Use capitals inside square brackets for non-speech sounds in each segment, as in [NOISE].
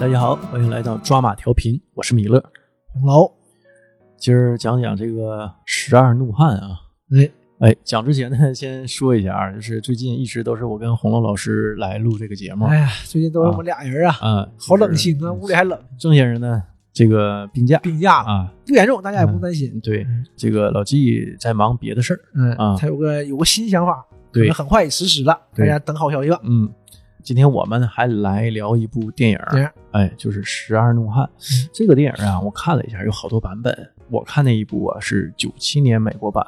大家好，欢迎来到抓马调频，我是米勒。红楼，今儿讲讲这个十二怒汉啊。哎，哎，讲之前呢，先说一下啊，就是最近一直都是我跟红楼老师来录这个节目。哎呀，最近都是我们俩人啊，啊，好冷清啊，屋里还冷。郑先生呢，这个病假病假啊，不严重，大家也不用担心。对，这个老纪在忙别的事儿。嗯啊他有个有个新想法，对很快也实施了，大家等好消息吧。嗯，今天我们还来聊一部电影哎，就是《十二怒汉》嗯。这个电影啊，我看了一下，有好多版本。我看那一部啊是九七年美国版，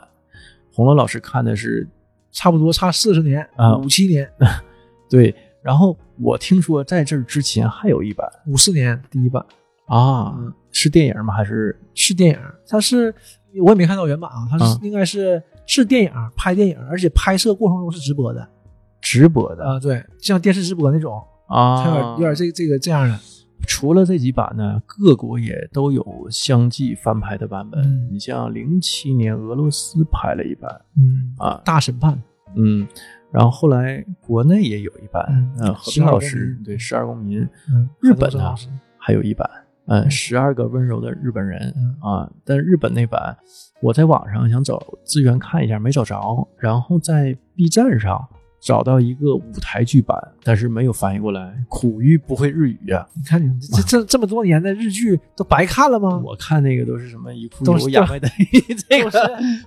红楼老师看的是差不多差四十年啊。五七年、[LAUGHS] 对。然后我听说在这之前还有一版。五四年第一版。啊，嗯。是电影吗？还是？是电影，它是我也没看到原版啊，它啊。是应该是是电影拍电影，而且拍摄过程中是直播的直播的。啊，对，像电视直播那种，啊。有点啊？有点这这个这样的。除了这几版呢，各国也都有相继翻拍的版本。嗯。你像零七年俄罗斯拍了一版嗯啊，大审判，嗯，然后后来国内也有一版，嗯呃，和平12公老师民。对《十二公民》，嗯，日本呢还有一版，嗯，十二个温柔的日本人嗯。啊，但日本那版我在网上想找资源看一下，没找着，然后在 B 站上找到一个舞台剧版，但是没有翻译过来，苦于不会日语啊。你看你这这这么多年的日剧都白看了吗？我看那个都是什么一库都是有亚美的，[LAUGHS] 这个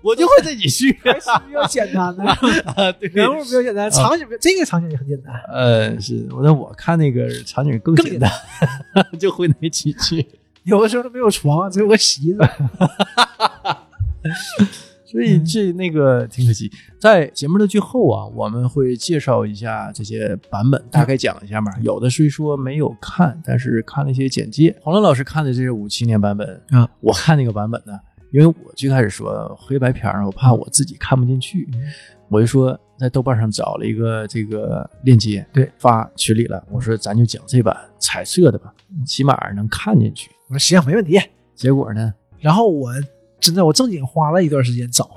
我就会这几句还是比较简单的，[LAUGHS] 啊，对。人物比较简单，场景这个场景也很简单。呃，是我，但我看那个场景更更简单，[LAUGHS] 就会那几句。有的时候都没有床，只有个席子。所以这那个挺可惜。在节目的最后啊，我们会介绍一下这些版本，大概讲一下嘛。有的虽说没有看，但是看了一些简介。黄乐老师看的这是五七年版本啊，我看那个版本呢，因为我最开始说黑白片儿，我怕我自己看不进去，我就说在豆瓣上找了一个这个链接，对，发群里了。我说咱就讲这版彩色的吧，起码能看进去。我说行，没问题。结果呢，然后我真的我正经花了一段时间找，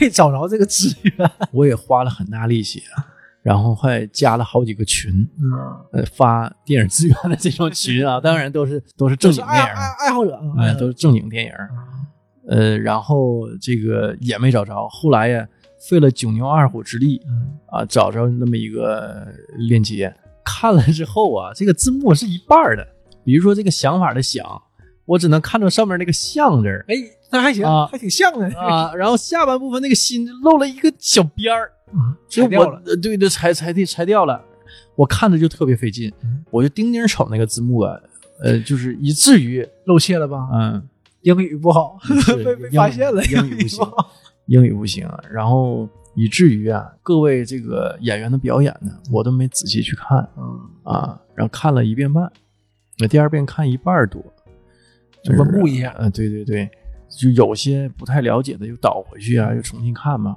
没找着这个资源。[LAUGHS] 我也花了很大力气啊，然后还加了好几个群，嗯，呃，发电影资源的这种群啊，[LAUGHS] 当然都是都是正经电影，爱爱好者啊，哎，都是正经电影。呃，然后这个也没找着，后来呀，费了九牛二虎之力嗯啊，找着那么一个链接，看了之后啊，这个字幕是一半的，比如说这个想法的想，我只能看到上面那个像字儿哎，那还行啊，还挺像的啊，然后下半部分那个心露了一个小边儿。啊，就裁掉了。对对，裁裁地裁掉了，我看着就特别费劲，嗯我就盯盯瞅那个字幕啊，呃，就是以至于露怯了吧？嗯，英语不好，[LAUGHS] 被被发现了，英语不行。英语不行，然后以至于啊，各位这个演员的表演呢，我都没仔细去看嗯，啊，然后看了一遍半，那第二遍看一半多，就是温故一下嗯、对对对，就有些不太了解的，又倒回去啊，又重新看嘛，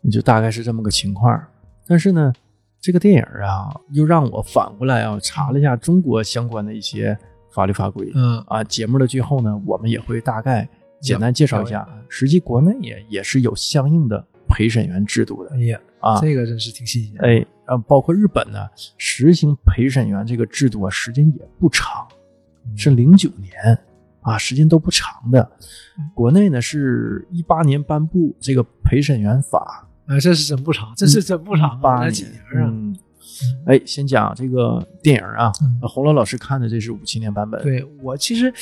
你就大概是这么个情况。但是呢，这个电影啊，又让我反过来啊查了一下中国相关的一些法律法规。嗯啊，节目的最后呢，我们也会大概简单介绍一下。实际国内也也是有相应的陪审员制度的哎呀，啊。这个真是挺新鲜。哎，啊，包括日本呢，实行陪审员这个制度啊，时间也不长，是零九年啊，时间都不长的。国内呢是一八年颁布这个陪审员法，啊，这是真不长，这是真不长啊，八几年啊？嗯，哎，先讲这个电影啊，红楼老师看的这是五七年版本，，对我其实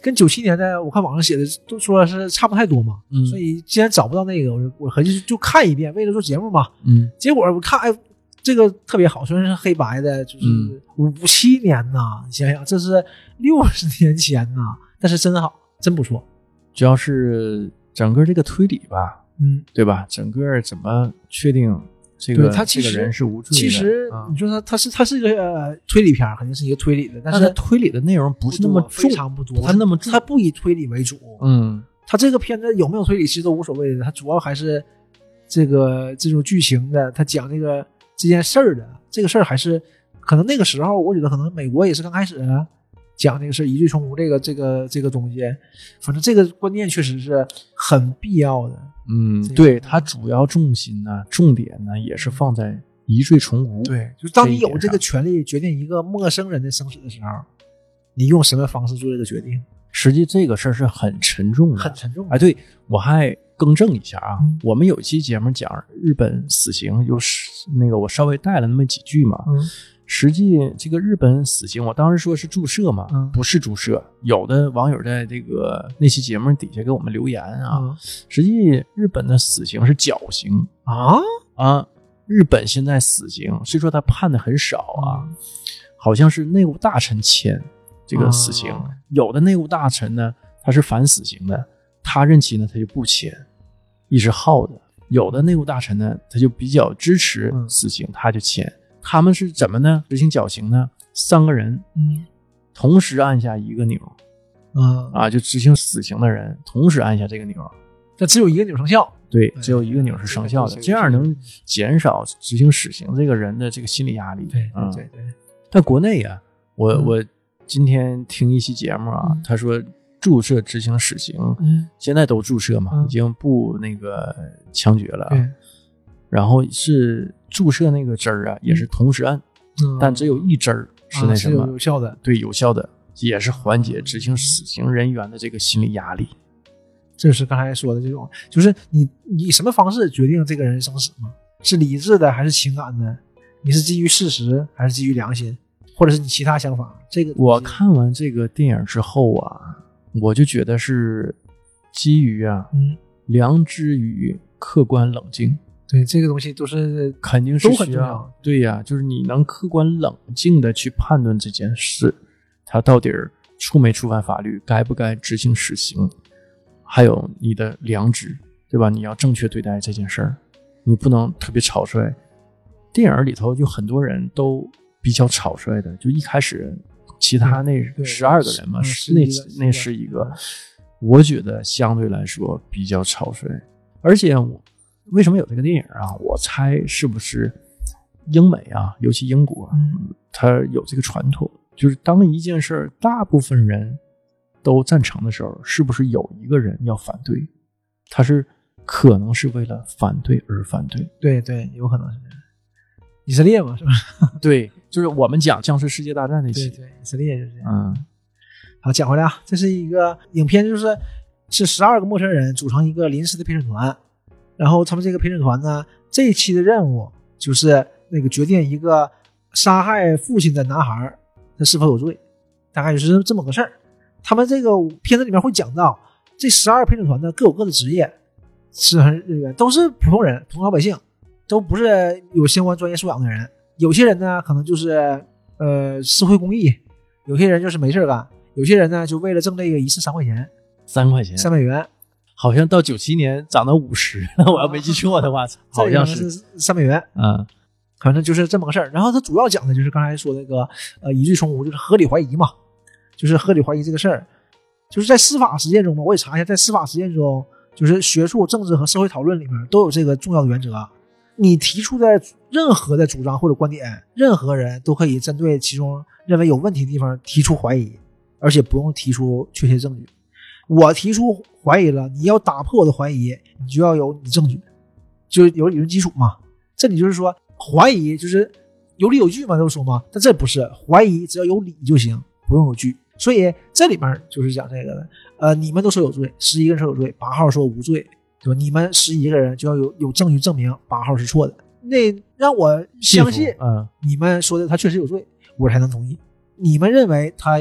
跟九七年的我看网上写的都说是差不太多嘛，嗯。所以既然找不到那个，我就我合计就看一遍，为了做节目嘛。嗯。结果我看，哎，这个特别好，虽然是黑白的，就是嗯。五七年呐，你想想这是六十年前呐，但是真好，真不错。主要是整个这个推理吧，嗯，对吧？整个怎么确定这个对他其实这个人是无罪的？其实啊你说他他是他是一个呃推理片，肯定是一个推理的，但是他推理的内容不是那么重非，常不多，他那么他不以推理为主。嗯他这个片子有没有推理其实都无所谓的，他主要还是这个这种剧情的，他讲这个这件事儿的，这个事儿还是可能那个时候，我觉得可能美国也是刚开始讲这个事儿，疑罪从无这个这个这个东西，反正这个观念确实是很必要的。嗯这，个对，它主要重心呢，重点呢也是放在疑罪从无。，对，就当你有这个权利决定一个陌生人的生死的时候，你用什么方式做这个决定，实际这个事儿是很沉重的，很沉重。哎，对我还更正一下啊，嗯我们有一期节目讲日本死刑，有是那个我稍微带了那么几句嘛。嗯实际这个日本死刑，我当时说是注射嘛，嗯不是注射。有的网友在这个那期节目底下给我们留言啊，啊实际日本的死刑是绞刑啊啊。日本现在死刑虽说他判的很少啊，好像是内务大臣签这个死刑，啊有的内务大臣呢他是反死刑的，他任期呢他就不签，一直耗着；有的内务大臣呢他就比较支持嗯死刑，他就签。他们是怎么呢？执行绞刑呢？三个人。嗯同时按下一个钮。嗯，啊，就执行死刑的人同时按下这个钮，但只有一个钮生效。对，哎只有一个钮是生效的，这样能减少执行死刑这个人的这个心理压力。对嗯。对对。对，但国内呀、我、嗯。我今天听一期节目啊，嗯。他说注射执行死刑，嗯。现在都注射嘛，嗯。已经不那个枪决了。对，然后是注射那个针儿啊，也是同时按，嗯但只有一针儿是那什么，有效的。对，有效的，也是缓解执行死刑人员的这个心理压力。这就是刚才说的这种，就是你你以什么方式决定这个人生死吗？是理智的还是情感的？你是基于事实还是基于良心，或者是你其他想法？这个我看完这个电影之后啊，我就觉得是基于啊嗯，良知与客观冷静。对这个东西都是肯定是都很需要重要。对呀、就是你能客观冷静的去判断这件事，它到底儿触没触犯法律，该不该执行死刑，还有你的良知，对吧？你要正确对待这件事儿，你不能特别草率。电影里头就很多人都比较草率的，就一开始其他那对十二个人嘛，那11个那是一个，我觉得相对来说比较草率，而且我为什么有这个电影啊？我猜是不是英美啊，尤其英国，嗯它有这个传统，就是当一件事儿大部分人都赞成的时候，是不是有一个人要反对？他是可能是为了反对而反对。对对，有可能是这样。以色列嘛，是吧？[LAUGHS] 对，就是我们讲《僵尸世界大战》那期，对对，以色列就是这样。嗯好，讲回来啊，这是一个影片，就是是十二个陌生人组成一个临时的陪审团，然后他们这个陪审团呢，这一期的任务就是那个决定一个杀害父亲的男孩他是否有罪，大概就是这么个事儿。他们这个片子里面会讲到，这十二陪审团呢各有各的职业，审核人员都是普通人、普通老百姓，都不是有相关专业素养的人。有些人呢可能就是呃社会公益，有些人就是没事干，有些人呢就为了挣这个一次三块钱、三块钱，三百元，好像到九七年涨到五十了，[LAUGHS] 我要没记错的话，好像是，三百元，嗯反正就是这么个事儿。然后他主要讲的就是刚才说那个呃疑罪从无，就是合理怀疑嘛，就是合理怀疑这个事儿，就是在司法实践中嘛，我也查一下，在司法实践中，就是学术、政治和社会讨论里面都有这个重要的原则。你提出的任何的主张或者观点，任何人都可以针对其中认为有问题的地方提出怀疑，而且不用提出确切证据。我提出怀疑了，你要打破我的怀疑，你就要有你证据，就是有理论基础嘛。这里就是说，怀疑就是有理有据嘛，都说嘛。但这不是怀疑，只要有理就行，不用有据。所以这里面就是讲这个的。呃，你们都说有罪，十一个人说有罪，八号说无罪，对吧？你们十一个人就要有有证据证明八号是错的，那让我相信嗯你们说的他确实有罪，我才能同意。你们认为他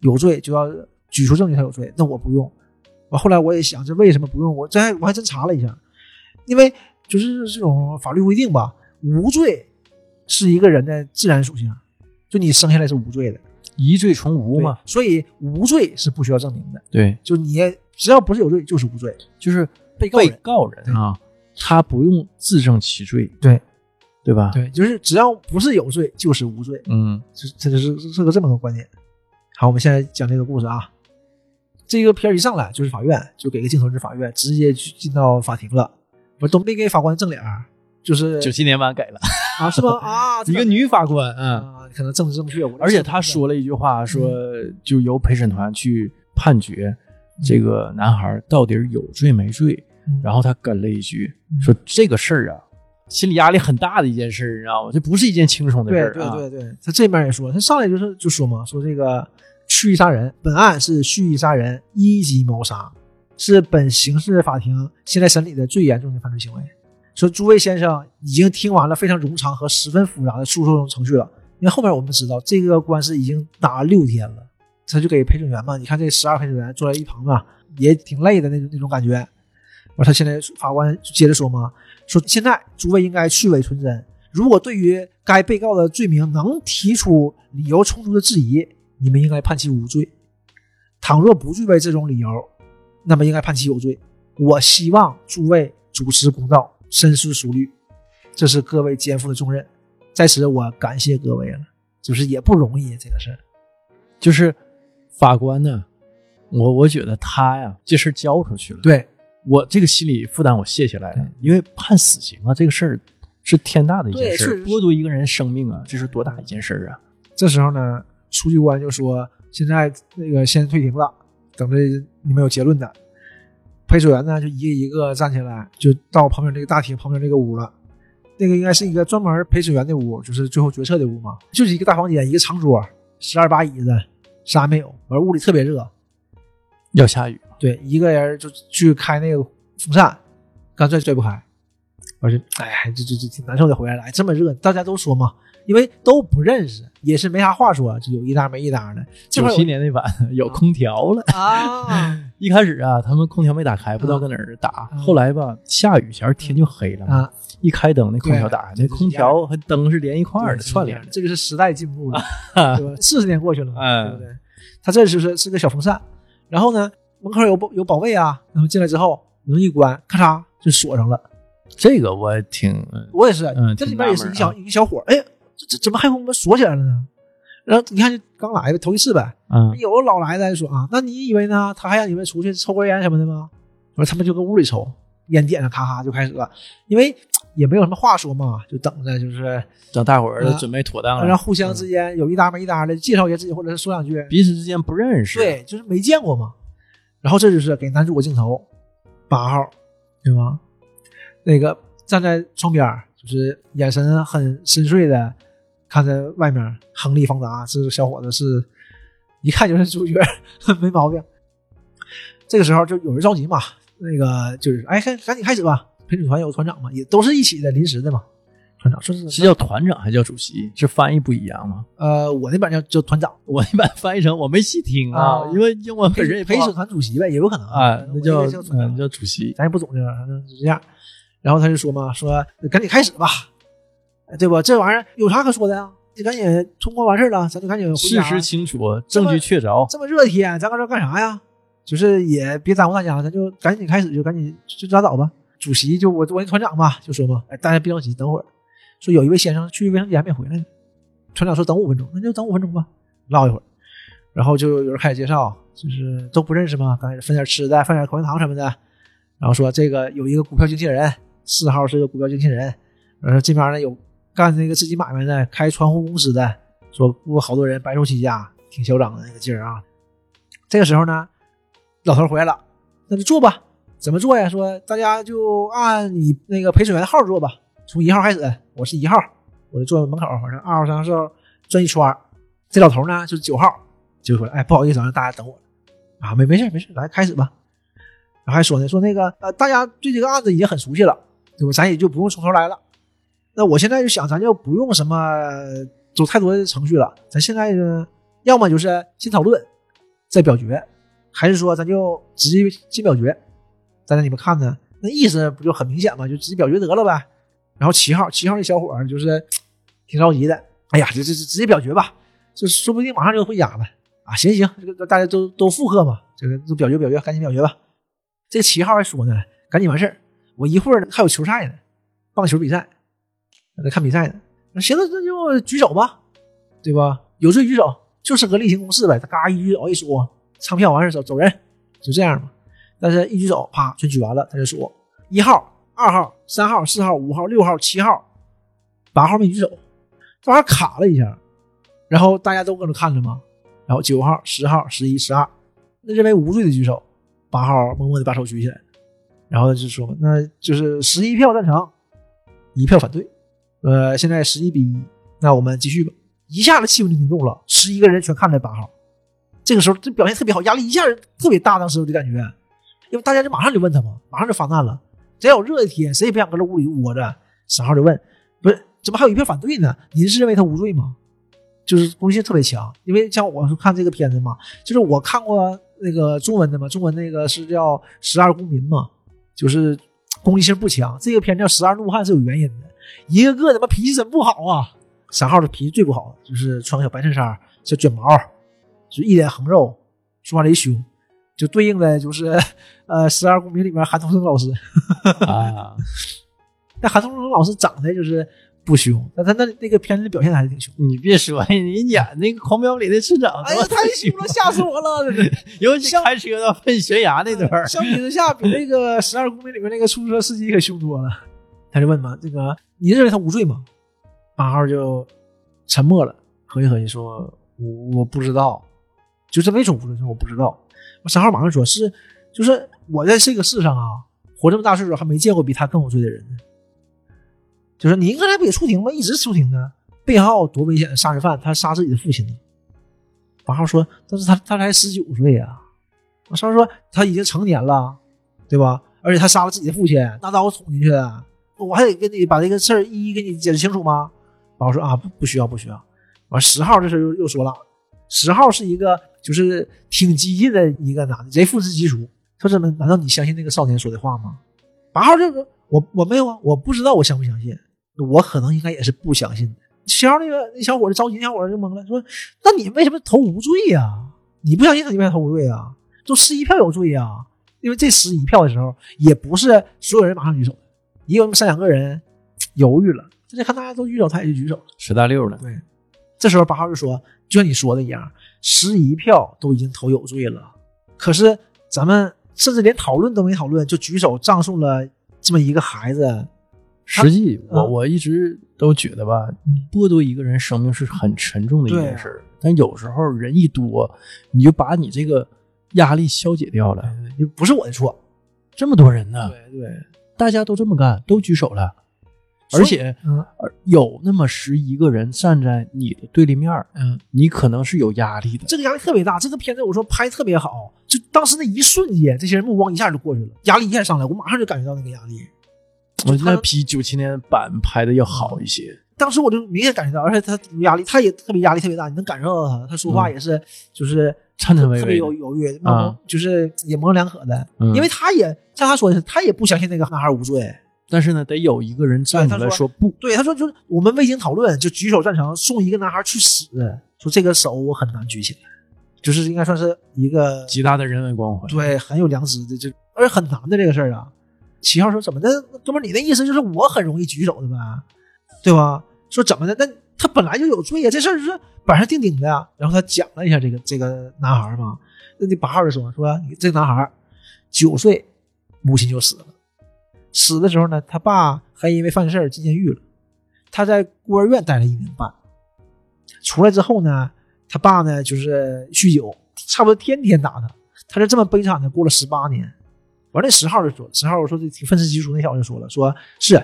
有罪，就要举出证据他有罪，那我不用。我后来我也想，这为什么不用？我这还我还真查了一下，因为就是这种法律规定吧，无罪是一个人的自然属性，就你生下来是无罪的，疑罪从无嘛，所以无罪是不需要证明的，对，就你只要不是有罪就是无罪。就是被告人被告人啊，他不用自证其罪，对对吧？，对，就是只要不是有罪就是无罪，嗯这这就是是个这么个观点。好，我们现在讲这个故事啊。这个片儿一上来就是法院，就给个镜头是法院，直接去进到法庭了，我都没给法官正脸儿，就是九七年版改了，啊是吗？[LAUGHS] 啊，一个女法官，嗯，啊，可能政治正确，而且他说了一句话，说就由陪审团去判决这个男孩到底有罪没罪。嗯，然后他跟了一句嗯说这个事儿啊，心理压力很大的一件事，你知道吗？这不是一件轻松的事对儿啊。对对对，他这面也说，他上来就是就说嘛，说这个蓄意杀人，本案是蓄意杀人一级谋杀，是本刑事法庭现在审理的最严重的犯罪行为。说诸位先生已经听完了非常冗长和十分复杂的诉讼程序了，因为后面我们知道这个官司已经打了六天了，他就给陪审员嘛，你看这十二陪审员坐在一旁嘛，也挺累的那种那种感觉。完，他现在法官接着说嘛，说现在诸位应该去伪存真，如果对于该被告的罪名能提出理由充足的质疑，你们应该判其无罪；倘若不具备这种理由，那么应该判其有罪。我希望诸位主持公道。深思熟虑，这是各位肩负的重任，在此我感谢各位了，就是也不容易这个事儿，就是法官呢，我我觉得他呀，这事交出去了，对。我这个心理负担我卸下来了，因为判死刑啊，这个事儿是天大的一件事，剥夺一个人生命啊，这是多大一件事儿啊！这时候呢，书记官就说：“现在那个先退庭了，等着你们有结论的。”陪审员呢，就一个一个站起来，就到旁边那个大厅旁边那个屋了。那个应该是一个专门陪审员的屋，就是最后决策的屋嘛。就是一个大房间，一个长桌，十二把椅子，啥没有。完屋里特别热，要下雨。对，一个人就去开那个风扇，干脆拽不开。我就，哎，这这这挺难受的。回来了，这么热，大家都说嘛，因为都不认识，也是没啥话说，就有一搭没一搭的。九七年那版有空调了啊。[LAUGHS] 一开始啊，他们空调没打开，不知道搁哪儿打。后来吧，下雨前天就黑了啊。一开灯，那空调打开，那空调和灯是连一块儿的串联。这个是时代进步了，[LAUGHS] 对吧？四十年过去了，对不对？他这就是是个小风扇，然后呢，门口有保有保卫啊。然后进来之后，门一关，咔嚓就锁上了。这个我挺，我也是，这里边也是一小一个小伙，哎，这这怎么还给我们锁起来了呢？然后你看，刚来呗头一次呗，嗯，有老来的说啊，那你以为呢？他还让你们出去抽根烟什么的吗？我说他们就搁屋里抽，烟点上，咔咔就开始了，因为也没有什么话说嘛，就等着就是等大伙儿准备妥当了，然后互相之间有一搭没一搭的介绍一下自己，或者是说两句，彼此之间不认识，对，就是没见过嘛。然后这就是给男主个镜头，八号，对吗？那个站在窗边，就是眼神很深邃的。看在外面亨利·方达，这个小伙子是一看就是主角，[LAUGHS] 没毛病。这个时候就有人着急嘛，那个就是哎，赶赶紧开始吧。陪审团有团长嘛，也都是一起的，临时的嘛。团长说是是叫团长还叫主席？是翻译不一样吗？呃，我那版叫叫团长，我那版翻译成我没细听啊，因为英文本身也陪审团主席呗，也有可能啊，那叫嗯叫主席，咱也不懂这个，反正就这样。然后他就说嘛，说赶紧开始吧。对吧？这玩意儿有啥可说的呀？你赶紧通过完事了，咱就赶紧回家。事实清楚，证据确凿。这么热天，咱搁这干啥呀？就是也别耽误大家，咱就赶紧开始，就赶紧就拉倒吧。主席就我我那团长吧，就说嘛，哎，大家别着急，等会儿。说有一位先生去卫生间还没回来呢。团长说等五分钟，那就等五分钟吧，唠一会儿。然后就有人开始介绍，就是都不认识嘛，刚开始分点吃的，分点口香糖什么的。然后说这个有一个股票经纪人，四号是个股票经纪人，然后这边呢有。干那个自己买卖的，开窗户公司的，说雇好多人白手起家，挺嚣张的那个劲儿啊。这个时候呢，老头回来了，那就坐吧。怎么做呀？说大家就按你那个陪审员的号坐吧，从一号开始，我是一号，我就坐在门口，反正二号、三号转一圈。这老头呢就是九号，就说：“哎，不好意思，让大家等我啊，没没事没事，来开始吧。”然后还说呢，说那个呃，大家对这个案子已经很熟悉了，对吧？咱也就不用从头来了。那我现在就想，咱就不用什么走太多的程序了。咱现在呢，要么就是先讨论，再表决，还是说咱就直接进表决？在那你们看呢，那意思不就很明显吗？就直接表决得了呗。然后七号，七号那小伙就是挺着急的。哎呀，这这这直接表决吧，这说不定马上就回家了啊！行行，这个大家都都附和嘛，这个都表决表决，赶紧表决吧。这个七号还说呢，赶紧完事儿，我一会儿还有球赛呢，棒球比赛。在看比赛呢，那行，了那就举手吧，对吧？有罪举手，就是个例行公事呗。他嘎一举手一说，唱票完事走走人，就这样嘛。但是一举手，啪，全举完了，他就说一号、二号、三号、四号、五号、六号、七号、八号没举手，这玩意卡了一下，然后大家都搁那看着嘛。然后九号、十号、十一、十二，那认为无罪的举手，八号默默的把手举起来，然后就说那就是十一票赞成，一票反对。呃，现在十一比一，那我们继续吧。一下子气氛就凝重了，十一个人全看着八号，这个时候这表现特别好，压力一下特别大，当时我就感觉，因为大家就马上就问他嘛，马上就发难了。只要有热的天，谁也不想搁这屋里窝着。沈浩就问：“不是，怎么还有一票反对呢？您是认为他无罪吗？”就是攻击性特别强，因为像我是看这个片子嘛，就是我看过那个中文的嘛，中文那个是叫《十二公民》嘛，就是攻击性不强。这个片叫《十二怒汉》是有原因的，一个个他妈脾气真不好啊！三号的脾气最不好，就是穿个小白衬衫，小卷毛，就一脸横肉，说话贼凶，就对应的就是 [LAUGHS] 呃《十二公民》里面韩童生老师啊。但韩童生老师长得就是不凶，但他那那个片子表现还是挺凶。你别说，你演那个《狂飙》里的村长，哎呀，太凶了，吓死我了！[LAUGHS] 尤其开车到奔悬崖那段，相比之下，比那个《十二公民》里面那个出租车司机可凶多了。他就问嘛：“这个你认为他无罪吗？”八号就沉默了，合计合计说：“我我不知道，就这么一种无罪，我不知道。”我三号马上说：“是，就是我在这个世上啊，活这么大岁数，还没见过比他更有罪的人呢。就是您刚才不也出庭吗？一直出庭呢。背号多危险的杀人犯，他杀自己的父亲呢。”八号说：“但是他他才十九岁呀。”我三号说：“他已经成年了，对吧？而且他杀了自己的父亲，拿刀捅进去的，我还得跟你把这个事儿一一给你解释清楚吗？”八号说啊，不不需要不需要。完十号这时候又又说了，十号是一个就是挺激进的一个男的，贼父慈基础。说怎么？难道你相信那个少年说的话吗？八号就说，我我没有啊，我不知道我相不相信，我可能应该也是不相信的。七号那个那小伙子着急，那小伙子就懵了，说那你为什么投无罪呀？你不相信他，你为啥投无罪啊？就十一票有罪呀，因为这十一票的时候，也不是所有人马上举手，也有那么三两个人犹豫了。这看大家都举手，他也就举手了，十大六了。对，这时候八号就说：“就像你说的一样，十一票都已经投有罪了，可是咱们甚至连讨论都没讨论，就举手葬送了这么一个孩子。实际我我一直都觉得吧，剥夺一个人生命是很沉重的一件事，但有时候人一多，你就把你这个压力消解掉了，不是我的错。这么多人呢，对对，大家都这么干，都举手了。”而且，嗯，有那么十一个人站在你的对立面，嗯，你可能是有压力的。这个压力特别大。这个片子我说拍特别好，就当时那一瞬间，这些人目光一下就过去了，压力一下上来，我马上就感觉到那个压力。我觉得比九七年版拍的要好一些。当时我就明显感觉到，而且他压力，他也特别压力特别大，你能感受到他，他说话也是就是颤颤巍巍，特别有犹豫，啊，就是也模棱两可的。因为他也像他说的是，他也不相信那个男孩无罪。但是呢，得有一个人站出来说不对。他说就是我们未经讨论就举手赞成送一个男孩去死。说这个手我很难举起来，就是应该算是一个极大的人文关怀。对，很有良知的，就而且很难的这个事儿啊。七号说怎么的，哥们儿，你的意思就是我很容易举手的呗，对吧？说怎么的？那他本来就有罪呀，这事儿是板上钉钉的呀。然后他讲了一下这个这个男孩嘛，那那八号就说说这个男孩九岁，母亲就死了。死的时候呢，他爸还因为犯事儿进监狱了。他在孤儿院待了一年半，出来之后呢，他爸呢就是酗酒，差不多天天打他。他就这么悲惨的过了十八年。完了，十号就说，十号我说这挺愤世嫉俗那小子就说了，说是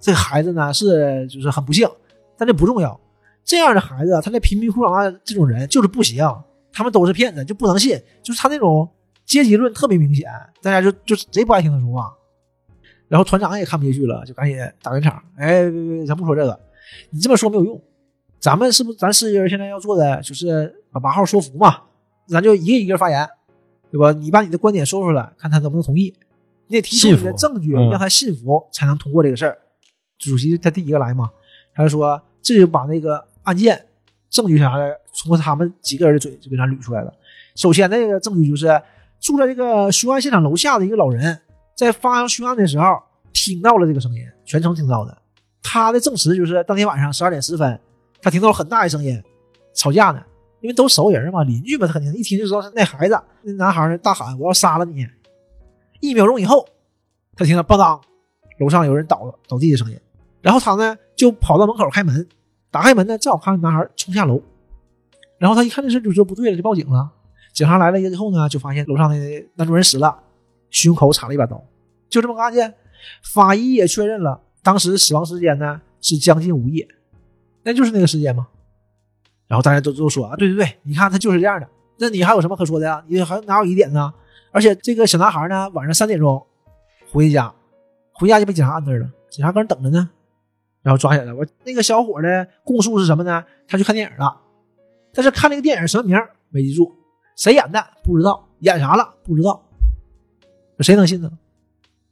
这孩子呢是就是很不幸，但这不重要。这样的孩子，他在贫民窟长大这种人就是不行，他们都是骗子，就不能信。就是他那种阶级论特别明显，大家就就贼不爱听他说话。然后团长也看不下去了，就赶紧打圆场。哎，别别，咱不说这个，你这么说没有用。咱们是不是咱十人现在要做的就是把八号说服嘛？咱就一个一个发言，对吧？你把你的观点说出来，看他能不能同意。你得提出你的证据，让他信服，才能通过这个事儿。主席他第一个来嘛，他就说这就把那个案件证据啥的，通过他们几个人的嘴就给咱捋出来了。首先那个证据就是住在这个凶案现场楼下的一个老人。在发生凶案的时候，听到了这个声音，全程听到的。他的证词就是当天晚上十二点十分，他听到了很大的声音，吵架呢。因为都熟人嘛，邻居嘛，他肯定一听就知道是那孩子。那男孩呢，大喊：“我要杀了你！”一秒钟以后，他听到“邦当”，楼上有人倒倒地的声音。然后他呢，就跑到门口开门，打开门呢，正好看到男孩冲下楼。然后他一看这事就说不对了，就报警了。警察来了之后呢，就发现楼上的男主人死了。胸口插了一把刀，就这么个案件，法医也确认了，当时死亡时间呢是将近午夜，那就是那个时间吗？然后大家都都说啊，对对对，你看他就是这样的，那你还有什么可说的呀？你还哪有疑点呢？而且这个小男孩呢，晚上三点钟回家，回家就被警察按那儿了，警察搁那等着呢，然后抓起来。我那个小伙的供述是什么呢？他去看电影了，但是看那个电影什么名没记住，谁演的不知道，演啥了不知道，谁能信呢？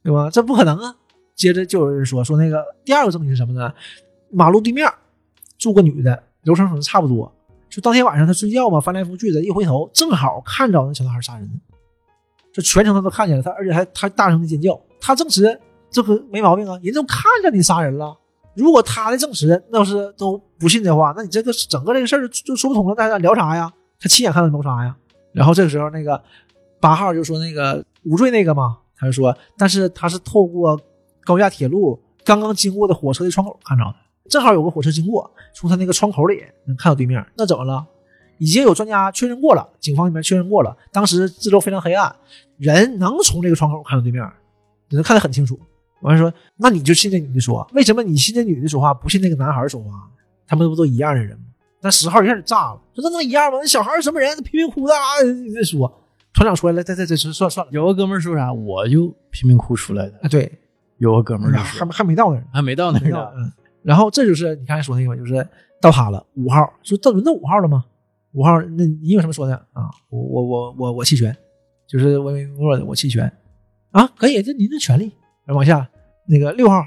对吧？这不可能啊！接着就有人说说那个第二个证据是什么呢？马路对面住个女的，流程可能差不多。就当天晚上他睡觉嘛，翻来覆去的，一回头正好看着那小男孩杀人，这全程他都看见了，他而且还他大声的尖叫，他证实这个没毛病啊，人都看着你杀人了。如果他的证实要是都不信的话，那你这个整个这个事儿就就说不通了，大家聊啥呀？他亲眼看到谋杀呀。然后这个时候那个八号就说那个无罪那个嘛，他就说，但是他是透过高架铁路刚刚经过的火车的窗口看着的。正好有个火车经过，从他那个窗口里能看到对面。那怎么了？已经有专家确认过了，警方那边确认过了，当时四周非常黑暗，人能从这个窗口看到对面，你能看得很清楚。完了说，那你就信这女的说，为什么你信这女的说话，不信那个男孩说话？他们不都一样的人吗？那十号一下就炸了，说那能一样吗？那小孩什么人？贫民窟的啊！再说，团长出来了，这这这算算了。有个哥们说啥，我就贫民窟出来的。啊，对，有个哥们就还说还没到那儿，还没到那呢，嗯。然后这就是你刚才说那个，就是到他了，五号说到轮到五号了吗？五号，那你有什么说的啊？我我我我我弃权，就是唯唯诺诺的，我弃权啊，可以，这您的权利。然后往下那个六号，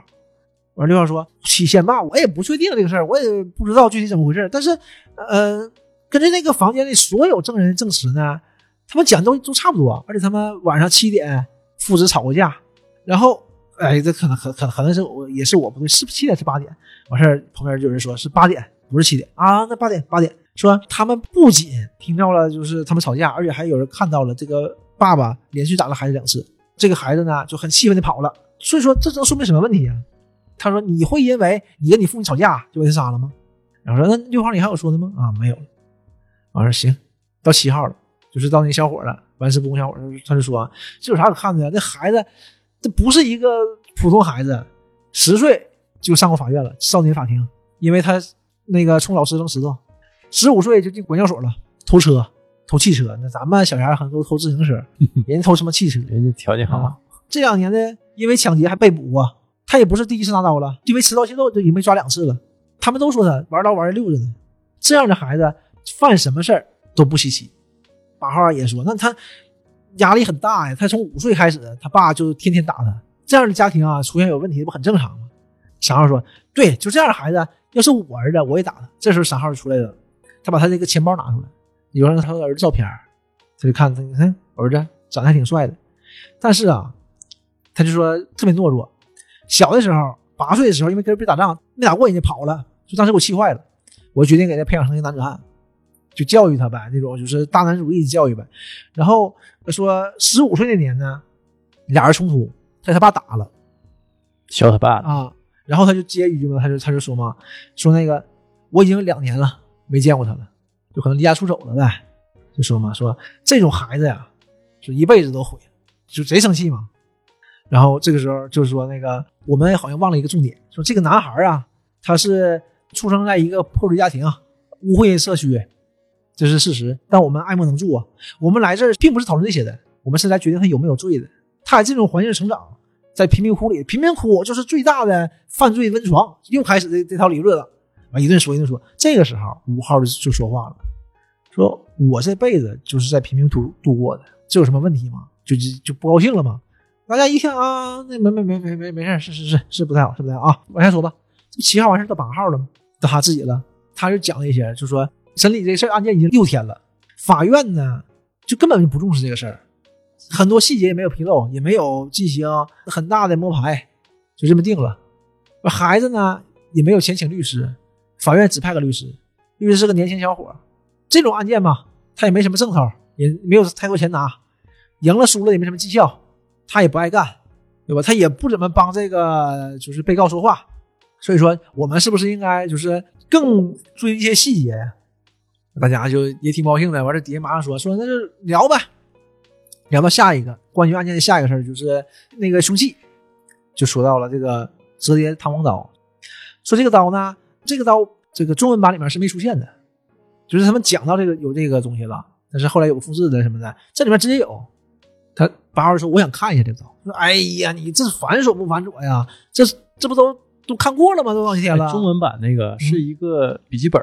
完六号说期限吧，我也不确定这个事儿，我也不知道具体怎么回事，但是呃，根据那个房间里所有证人证词呢，他们讲都都差不多，而且他们晚上七点父子吵过架，然后。哎，这可能可可可能是我也是我不对，是不是七点是八点？完事儿旁边就有人说是八点，不是七点啊？那八点八点说他们不仅听到了就是他们吵架，而且还有人看到了这个爸爸连续打了孩子两次，这个孩子呢就很气愤的跑了。所以说这能说明什么问题啊？他说你会因为你跟你父亲吵架就把他杀了吗？然后说那六号你还有说的吗？啊，没有了。完事儿行，到七号了，就是到那小伙了，完事不公小伙，他就说这有啥可看的呀？这孩子。这不是一个普通孩子，十岁就上过法院了，少年法庭，因为他那个冲老师扔石头，十五岁就进管教所了，偷车、偷汽车。那咱们小孩很多偷自行车，[LAUGHS] 人家偷什么汽车？人家条件好。啊，这两年呢，因为抢劫还被捕啊，他也不是第一次拿刀了，因为持刀械斗就已经被抓两次了。他们都说他玩刀玩的溜着呢。这样的孩子犯什么事儿都不稀奇。八号也说，那他。压力很大呀，他从五岁开始，他爸就天天打他，这样的家庭啊，出现有问题不很正常吗？三号说：“对，就这样的孩子，要是我儿子，我也打他。”这时候三号就出来了，他把他这个钱包拿出来，有了他儿子照片，他就看他，你看儿子长得还挺帅的，但是啊，他就说特别懦弱。小的时候，八岁的时候，因为跟人被打仗，没打过人家跑了，就当时给我气坏了，我决定给他培养成一个男子汉。就教育他呗，那种就是大男子主义的教育呗。然后说十五岁那年呢，俩人冲突，他他爸打了，削他爸啊。然后他就接一句嘛，他就他就说嘛，说那个我已经两年了没见过他了，就可能离家出走了呗。就说嘛，说这种孩子呀，就一辈子都毁了，就贼生气嘛。然后这个时候就是说那个我们好像忘了一个重点，说这个男孩啊，他是出生在一个破碎家庭、污秽社区。这是事实，但我们爱莫能助啊！我们来这儿并不是讨论这些的，我们是来决定他有没有罪的。他在这种环境成长，在贫民窟里，贫民窟就是最大的犯罪温床。又开始这这套理论了，完一顿说一顿说。这个时候，五号就说话了，说我这辈子就是在贫民窟度过的，这有什么问题吗？就就就不高兴了吗？大家一听啊，那没没没没没没事，是是是是不太好，是不太好啊！往下说吧，这七号完事到八号了吗？到他自己了，他就讲了一些，就说。审理这事案件已经六天了，法院呢就根本就不重视这个事儿，很多细节也没有披露，也没有进行很大的摸排，就这么定了。孩子呢也没有钱请律师，法院只派个律师，律师是个年轻小伙。这种案件嘛，他也没什么正头，也没有太多钱拿，赢了输了也没什么绩效，他也不爱干，对吧？他也不怎么帮这个就是被告说话，所以说我们是不是应该就是更注意一些细节？大家就也挺高兴的，完事底下马上说说那就聊呗，聊到下一个关于案件的下一个事儿，就是那个凶器，就说到了这个折叠弹簧刀，说这个刀呢，这个刀这个中文版里面是没出现的，就是他们讲到这个有这个东西了，但是后来有复制的什么的，这里面直接有。他八号说：“我想看一下这个刀。”说：“哎呀，你这繁琐不繁琐呀？这这不都都看过了吗？都多少天了？”中文版那个是一个笔记本，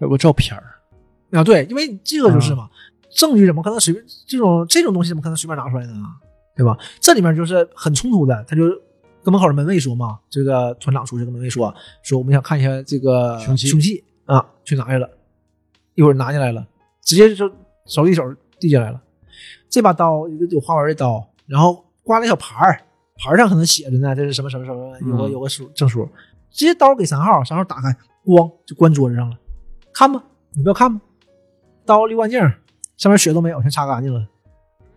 有个照片儿啊。对，因为这个就是嘛，证据怎么可能随便这种这种东西怎么可能随便拿出来呢？对吧？这里面就是很冲突的，他就跟门口的门卫说嘛：“这个团长出去跟门卫说，说我们想看一下这个凶器，凶器啊，去拿去了，一会儿拿进来了，直接就手递手递进来了。”这把刀一个有花纹的刀，然后挂了小牌儿，牌上可能写着呢，这是什么什么什么，有个有个书证书。直接刀给三号，三号打开，咣就关桌子上了。看吧，你不要看吗？刀溜干净，上面血都没有，全擦干净了。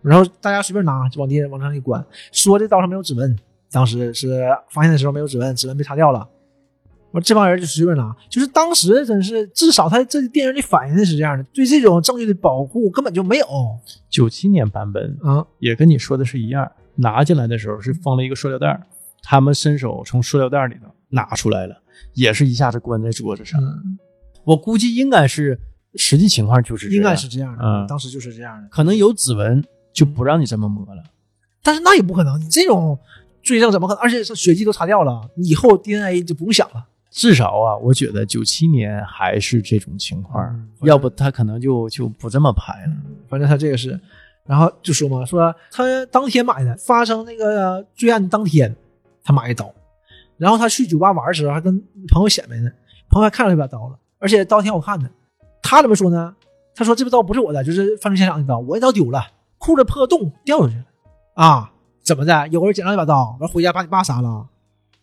然后大家随便拿，就往地往上一关。说这刀上没有指纹，当时是发现的时候没有指纹，指纹被擦掉了。我这帮人就随便拿，就是当时真是至少他这电影里反映的是这样的，对这种证据的保护根本就没有。九七年版本啊，也跟你说的是一样，拿进来的时候是封了一个塑料袋，他们伸手从塑料袋里头拿出来了，也是一下子关在桌子上。我估计应该是实际情况就是应该是这样的，嗯，当时就是这样的，可能有指纹就不让你这么摸了，但是那也不可能，你这种罪证怎么可能？而且是血迹都擦掉了，以后 DNA 就不用想了。至少啊，我觉得九七年还是这种情况，要不他可能就就不这么拍了。反正他这个是，然后就说嘛，说他当天买的，发生那个罪案当天他买的刀，然后他去酒吧玩的时候还跟朋友显摆呢，朋友还看到这把刀了，而且刀挺好看的。他怎么说呢？他说这把刀不是我的，就是犯罪现场的刀，我这刀丢了，裤子破个洞掉出去了啊？怎么的？有人捡到一把刀，完回家把你爸杀了？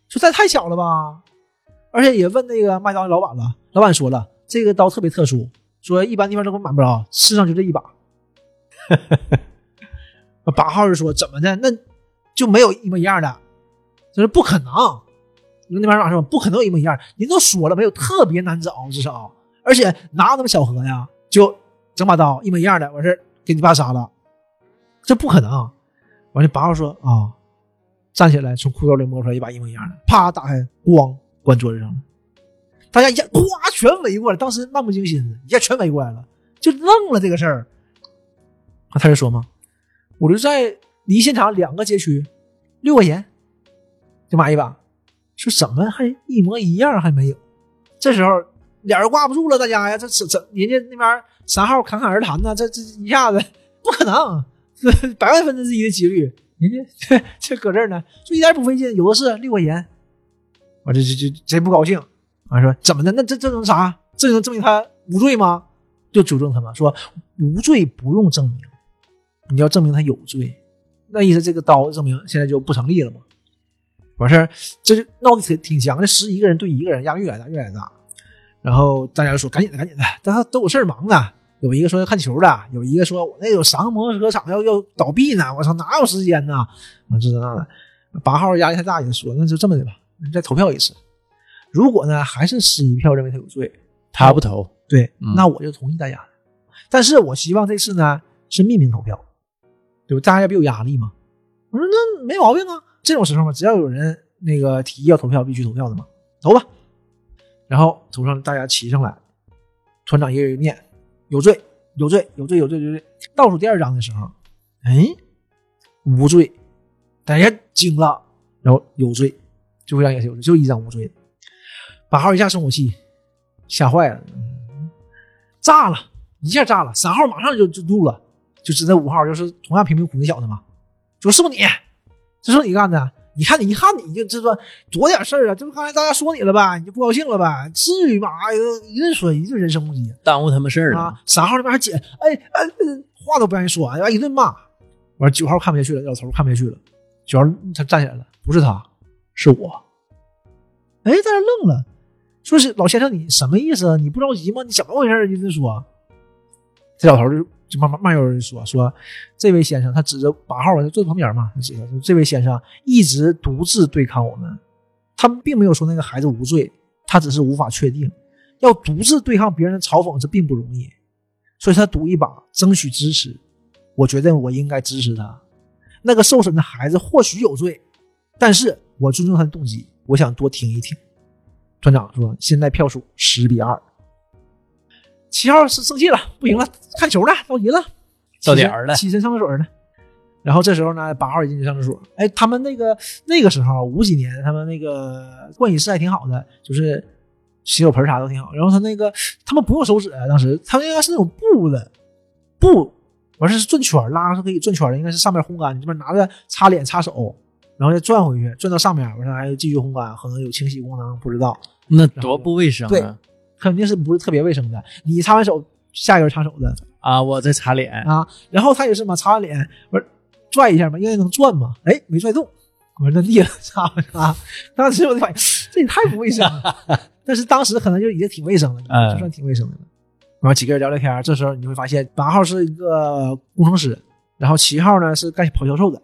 说这太巧了吧？而且也问那个卖刀的老板了，老板说了，这个刀特别特殊，说一般地方都买不着，世上就这一把。[LAUGHS] 八号就说怎么的，那就没有一模一样的，这是不可能。那那边老说不可能一模一样，人都说了没有，特别难找，至少，而且哪有那么巧合呀？就整把刀一模一样的，完事给你爸杀了，这不可能。完了，八号说啊，站起来从裤兜里摸出来一把一模一样的，啪打开，咣。关桌子上了，大家一下咵全围过来，当时漫不经心的，一下全围过来了，就愣了这个事儿。他就说嘛，我就在离现场两个街区，六块钱就买一把，说怎么还一模一样还没有？这时候脸儿挂不住了，大家呀，这这这人家那边三号侃侃而谈呢，这这一下子不可能，[LAUGHS] 百万分之一的几率，人家这 [LAUGHS] 这搁这儿呢，就一点不费劲，有的是六块钱。我这这这贼不高兴，完说怎么的？那这这能啥？这能证明他无罪吗？就纠正他们说无罪不用证明，你要证明他有罪，那意思这个刀证明现在就不成立了吗？完事儿这就闹得挺挺僵，这十一个人对一个人，压力越来越大，越来越大。然后大家就说赶紧的，赶紧的，大家都有事忙啊。有一个说要看球的，有一个说我那有三个摩托车厂要要倒闭呢，我操哪有时间呢？完这这那的，八号压力太大，也说那就这么的吧。再投票一次，如果呢还是十一票认为他有罪，他不投，对，那我就同意大家的。但是我希望这次呢是匿名投票，对吧？大家不有压力吗。我说那没毛病啊，这种时候嘛，只要有人那个提议要投票，必须投票的嘛，投吧。然后头上，大家齐上来，团长一个人念有罪，有罪，有罪，有罪，有罪。倒数第二张的时候，哎，无罪，大家惊了，然后有罪。就会让也是有罪，就一张无罪的。八号一下生火气，吓坏了，炸了一下炸了。三号马上就就怒了，就指那五号，就是同样贫民窟那小子嘛，说是不是你？这是你干的？你看你一看你就这说多点事儿啊！这不刚才大家说你了吧？你就不高兴了呗？至于吗？哎呦，一顿说，一顿人身攻击，耽误他们事儿了。三号那边还解，哎哎，话都不让人说，完一顿骂。完九号看不下去了，老头看不下去了，九号他站起来了，不是他。是我，哎，大家愣了，说是老先生，你什么意思？你不着急吗？你怎么回事？你这说，这老头就就慢慢慢悠悠的说说，这位先生，他指着八号，就坐旁边嘛，他指着这位先生一直独自对抗我们，他们并没有说那个孩子无罪，他只是无法确定，要独自对抗别人的嘲讽，这并不容易，所以他赌一把，争取支持。我觉得我应该支持他，那个受审的孩子或许有罪，但是。我尊重他的动机，我想多听一听。团长说：“现在票数十比二。”七号是生气了，不行了，看球呢，着急了，到点儿了起身上厕所呢。然后这时候呢，八号也进去上厕所。哎，他们那个那个时候五几年，他们那个盥洗室还挺好的，就是洗手盆啥都挺好。然后他那个他们不用手指，当时他们应该是那种布的布，完事是转圈拉是可以转圈的，应该是上面烘干，你这边拿着擦脸擦手，然后再转回去，转到上面，完事还继续烘干，可能有清洗功能，不知道。那多不卫生对啊！肯定是不是特别卫生的。你擦完手，下一个人擦手的啊，我在擦脸，啊，然后他也是嘛，擦完脸不是拽一下嘛，应该能转嘛，哎，没拽动，我说那地了，擦擦。当时我就发现这也太不卫生了，[LAUGHS] 但是当时可能就已经挺卫生了，嗯就算挺卫生的了。然后几个人聊聊天，这时候你会发现八号是一个工程师，然后七号呢是干跑销售的，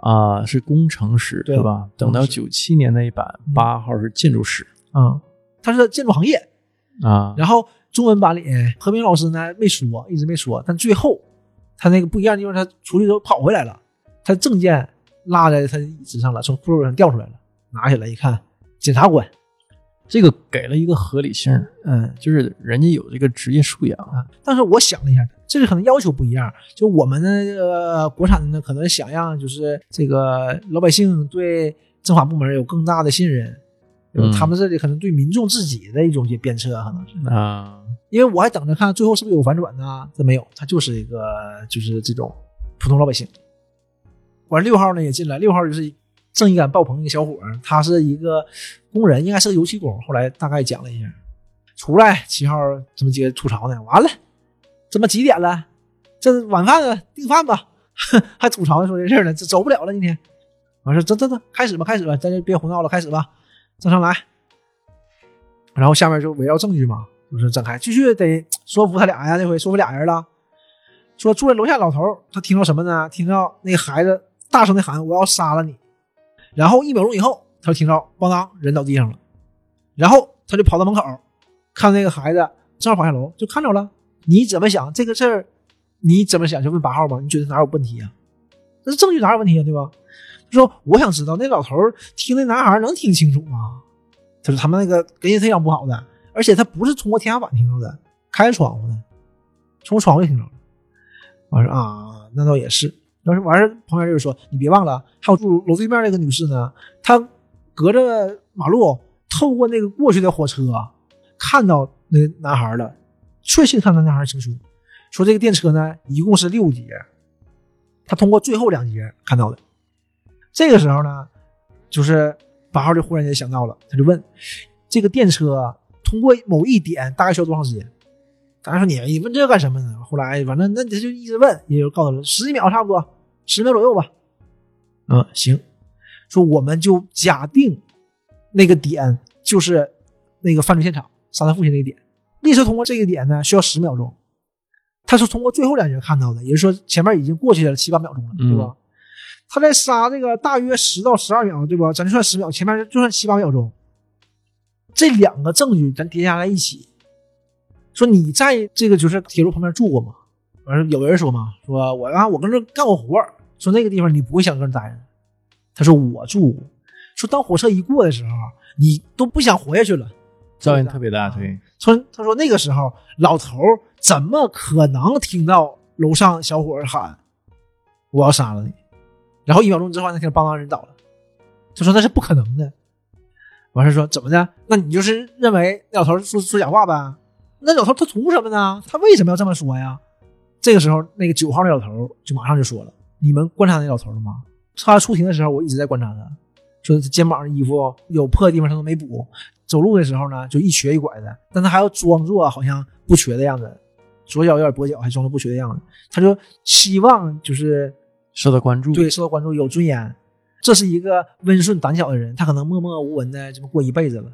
啊，是工程师对吧？等到九七年那一版，八号是建筑师啊、他是建筑行业，啊，然后中文版里何明老师呢没说，一直没说，但最后他那个不一样的地方，他出去之后跑回来了，他证件落在他椅子上了，从裤兜上掉出来了，拿起来一看，检察官，这个给了一个合理性，嗯就是人家有这个职业素养。啊，但是我想了一下，这个可能要求不一样，就我们的这个国产的呢，可能想让就是这个老百姓对政法部门有更大的信任，嗯他们这里可能对民众自己的一种鞭策，可能是。啊，因为我还等着看最后是不是有反转呢？这没有，他就是一个就是这种普通老百姓。完六号呢也进来，六号就是正义感爆棚一个小伙儿，他是一个工人，应该是个油漆工。后来大概讲了一下，出来七号这么接吐槽呢，完了，怎么几点了？这晚饭了，订饭吧，还吐槽说这事儿呢，这走不了了今天。完事，走走走，开始吧，开始吧，咱就别胡闹了，开始吧，正常来。然后下面就围绕证据嘛，就是展开，继续得说服他俩呀。这回说服俩人了，说住在楼下老头，他听到什么呢？听到那个孩子大声的喊：“我要杀了你！”然后一秒钟以后，他就听到咣当人倒地上了，然后他就跑到门口，看那个孩子正好跑下楼，就看着了。你怎么想这个事儿？你怎么想？就问八号吧，你觉得哪有问题呀、这证据哪有问题啊？对吧？他说：“我想知道那老头听那男孩能听清楚吗？”他说：“他们那个隔音非常不好的，而且他不是通过天花板听到的，开着窗户的，从窗户就听着了。”我说：“啊，那倒也是。”但是完事旁边就是说：“你别忘了，还有住楼对面那个女士呢，她隔着马路透过那个过去的火车看到那个男孩了，确信看到男孩清楚。说这个电车呢一共是六节，他通过最后两节看到的。这个时候呢，就是八号就忽然间想到了，他就问这个电车通过某一点大概需要多长时间？大家说你你问这干什么呢？后来反正那他就一直问，也就告诉他十几秒差不多，十秒左右吧。嗯，行。说我们就假定那个点就是那个犯罪现场，杀他父亲那个点。列车通过这个点呢，需要十秒钟。他是通过最后两节看到的，也就是说前面已经过去了七八秒钟了，对吧？他在杀这个大约十到十二秒，对吧？咱就算十秒，前面就算七八秒钟。这两个证据咱叠加在一起，说你在这个就是铁路旁边住过吗？完事有人说嘛，说我啊我跟这干过活儿说那个地方你不会想跟这待着。他说我住过，说当火车一过的时候，你都不想活下去了，噪音特别大，对，说他说那个时候老头怎么可能听到楼上小伙儿喊我要杀了你？然后一秒钟之后，那听梆当人倒了。他说那是不可能的。完事儿说怎么的？那你就是认为那老头说说假话呗？那老头他图什么呢？他为什么要这么说呀？这个时候，那个九号那老头就马上就说了：“你们观察那老头了吗？他出庭的时候，我一直在观察他，说他肩膀上衣服有破的地方他都没补，走路的时候呢就一瘸一拐的，但他还要装作好像不瘸的样子，左脚有点跛脚，还装作不瘸的样子。他就希望就是受到关注，对受到关注，有尊严。这是一个温顺胆小的人，他可能默默无闻的这么过一辈子了，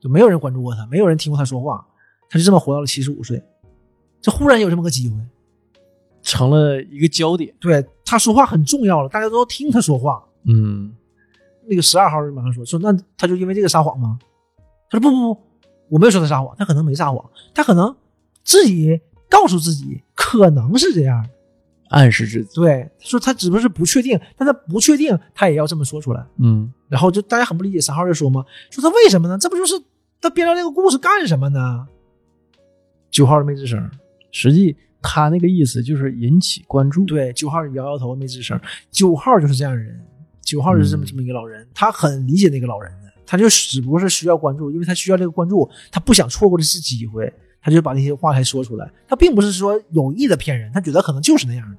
就没有人关注过他，没有人听过他说话，他就这么活到了七十五岁。这忽然有这么个机会，成了一个焦点。对他说话很重要了，大家都要听他说话。嗯，那个十二号就马上说说，那他就因为这个撒谎吗？他说不不不，我没有说他撒谎，他可能没撒谎，他可能自己告诉自己可能是这样的。暗示自己。对，他说他只不过是不确定，但他不确定，他也要这么说出来。嗯，然后就大家很不理解，三号就说嘛，说他为什么呢？这不就是他编造这个故事干什么呢？九号没吱声。实际他那个意思就是引起关注。对，九号摇摇头没吱声。九号就是这样的人，九号就是这么嗯这么一个老人，他很理解那个老人的，他就只不过是需要关注，因为他需要这个关注，他不想错过这次机会，他就把那些话才说出来。他并不是说有意的骗人，他觉得可能就是那样的。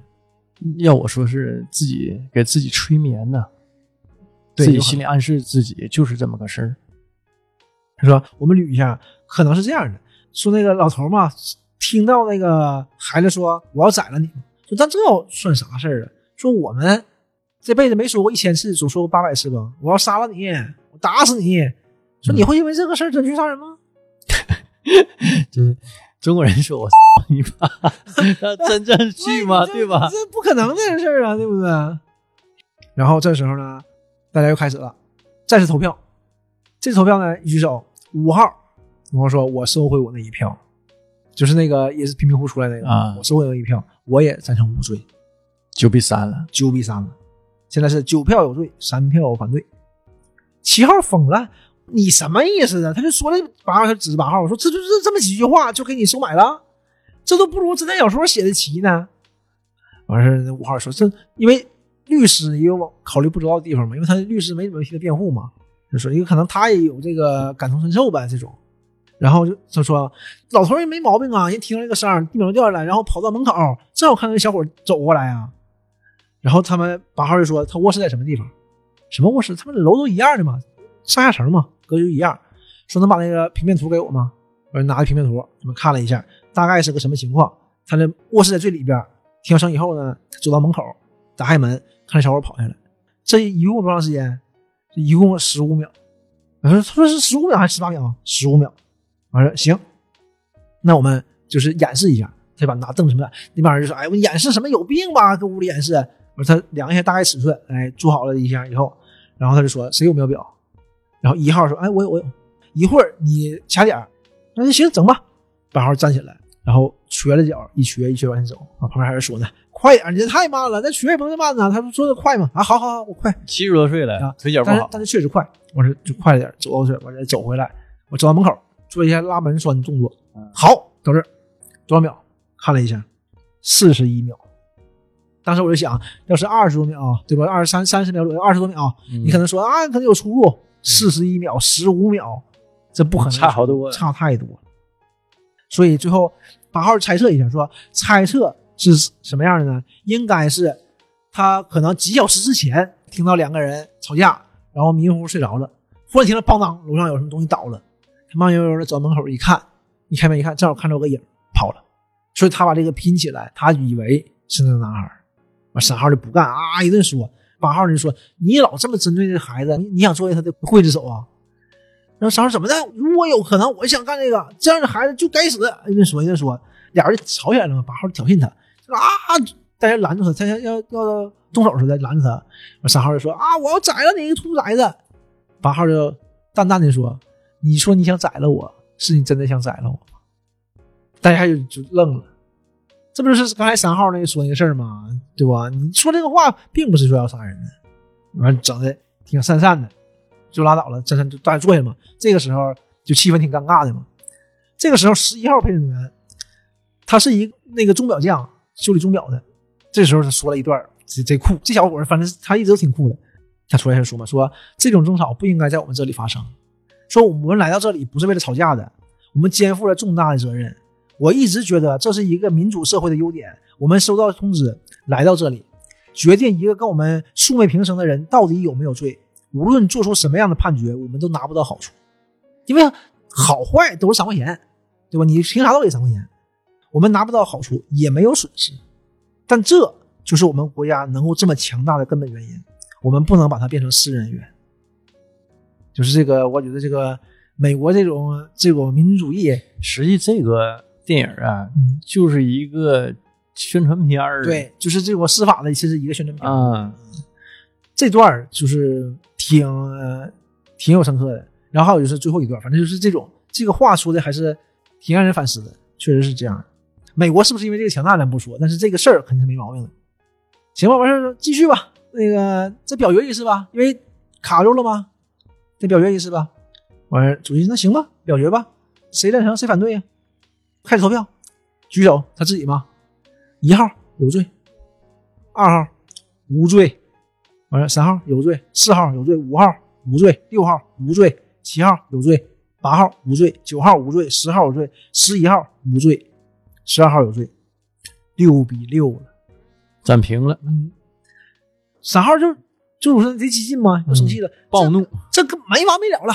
要我说是自己给自己催眠呢，自己心里暗示自己就是这么个事儿。他说：“我们捋一下，可能是这样的，说那个老头嘛，听到那个孩子说我要宰了你，说但这算啥事儿啊？说我们这辈子没说过一千次，总说过八百次吧？我要杀了你，我打死你。说你会因为这个事儿真去杀人吗？就是中国人说我你妈，他 [LAUGHS] 真正去吗？[LAUGHS] 对吧？这不可能的事儿啊，对不对？然后这时候呢，大家又开始了，再次投票。这次投票呢，一举手，五号，五号说我收回我那一票，就是那个也是贫民窟出来那个，啊我收回那一票，我也赞成无罪，九比三了，九比三了。现在是九票有罪，三票反对。七号疯了，你什么意思啊？他就说了八号，他指着八号，我说这就是这么几句话就给你收买了，这都不如侦探小说写的齐呢。完事儿，那五号说这因为律师也有考虑不周到的地方嘛，因为他律师没怎么替他辩护嘛，就说有可能他也有这个感同身受吧这种。然后就他说老头也没毛病啊，人听到这个声儿，地板掉下来，然后跑到门口，正好看到那小伙走过来啊。然后他们八号就说他卧室在什么地方？什么卧室？他们楼都一样的嘛，上下层嘛，格局一样。说能把那个平面图给我吗？我拿着平面图，我们看了一下，大概是个什么情况。他的卧室在最里边，听到声以后呢，他走到门口，打开门，看着小伙跑下来。这一共多长时间？一共十五秒。我说他说是十五秒还是十八秒？十五秒。我说行，那我们就是演示一下，对吧？拿凳子什么的，那帮人就说：“哎，我演示什么？有病吧？搁屋里演示。”我说他量一下大概尺寸，哎，做好了一下以后，然后他就说：“谁有秒表？”然后一号说：“哎，我有，我有。”一会儿你掐点儿，那就行，整吧。八号站起来，然后瘸了脚，一瘸一瘸往前走。啊，旁边还有人说呢：“快点，你这太慢了，那瘸也不能慢呢。”他说：“说的快嘛。”啊，好好好，我快。七十多岁了啊，腿脚不好，但是但是确实快，我说就快了点，走过去，我再走回来，我走到门口做一下拉门栓动作嗯，好，到这儿多少秒？看了一下，四十一秒。当时我就想，要是二十多秒，对吧？二十三、三十秒左右，二十多秒，嗯你可能说啊，可能有出入。四十一秒、十五秒，这不可能差好多差太多了。所以最后八号猜测一下，说猜测是什么样的呢？应该是他可能几小时之前听到两个人吵架，然后迷迷糊糊睡着了，忽然听到邦当，楼上有什么东西倒了，他慢悠悠的走到门口一看，一开门一看，正好看到个影跑了，所以他把这个拼起来，他以为是那个男孩儿，完三号就不干啊一顿说，八号就说你老这么针对这孩子，你你想作为他的刽子手啊？然后三号怎么的？如果有可能，我想干这个，这样的孩子就该死。一顿说一顿说，俩人就吵起来了嘛。八号挑衅他，啊，大家拦住他，他要要要动手似的拦住他。完三号就说啊，我要宰了你个，兔崽子。八号就淡淡的说，你说你想宰了我，是你真的想宰了我吗？大家就就愣了。这不就是刚才三号那个说那个事儿吗？对吧？你说这个话并不是说要杀人的，完整的挺讪讪的，就拉倒了。这就大家坐下嘛。这个时候就气氛挺尴尬的嘛。这个时候十一号陪审员，他是一那个钟表匠，修理钟表的。这时候他说了一段贼贼酷，这小伙儿反正他一直都挺酷的。他出来就说嘛，说这种争吵不应该在我们这里发生。说我们来到这里不是为了吵架的，我们肩负了重大的责任。我一直觉得这是一个民主社会的优点。我们收到通知来到这里，决定一个跟我们素昧平生的人到底有没有罪。无论做出什么样的判决，我们都拿不到好处，因为好坏都是三块钱，对吧？你凭啥都给三块钱？我们拿不到好处，也没有损失。但这就是我们国家能够这么强大的根本原因。我们不能把它变成私人恩怨。就是这个，我觉得这个美国这种这种民族主义，实际这个电影啊，嗯，就是一个宣传片儿。对，就是这种司法的，其实一个宣传片。啊，这段儿就是挺、呃、挺有深刻的。然后还有就是最后一段，反正就是这种这个话说的还是挺让人反思的，确实是这样。美国是不是因为这个强大咱不说，但是这个事儿肯定是没毛病的。行吧，完事儿继续吧。那个这表决仪式吧，因为卡住了吗？这表决一次吧。完事主席那行吧，表决吧，谁赞成谁反对呀、开始投票，举手，他自己嘛？一号有罪，二号无罪，完了三号有罪，四号有罪，五号无罪，六号无罪，七号有罪，八号无罪，九号无罪，十号有罪，十一号无罪，十二号有罪，六比六了。暂平了，嗯，三号就就说贼激进吗？又生气了，暴怒，这个没完没了了，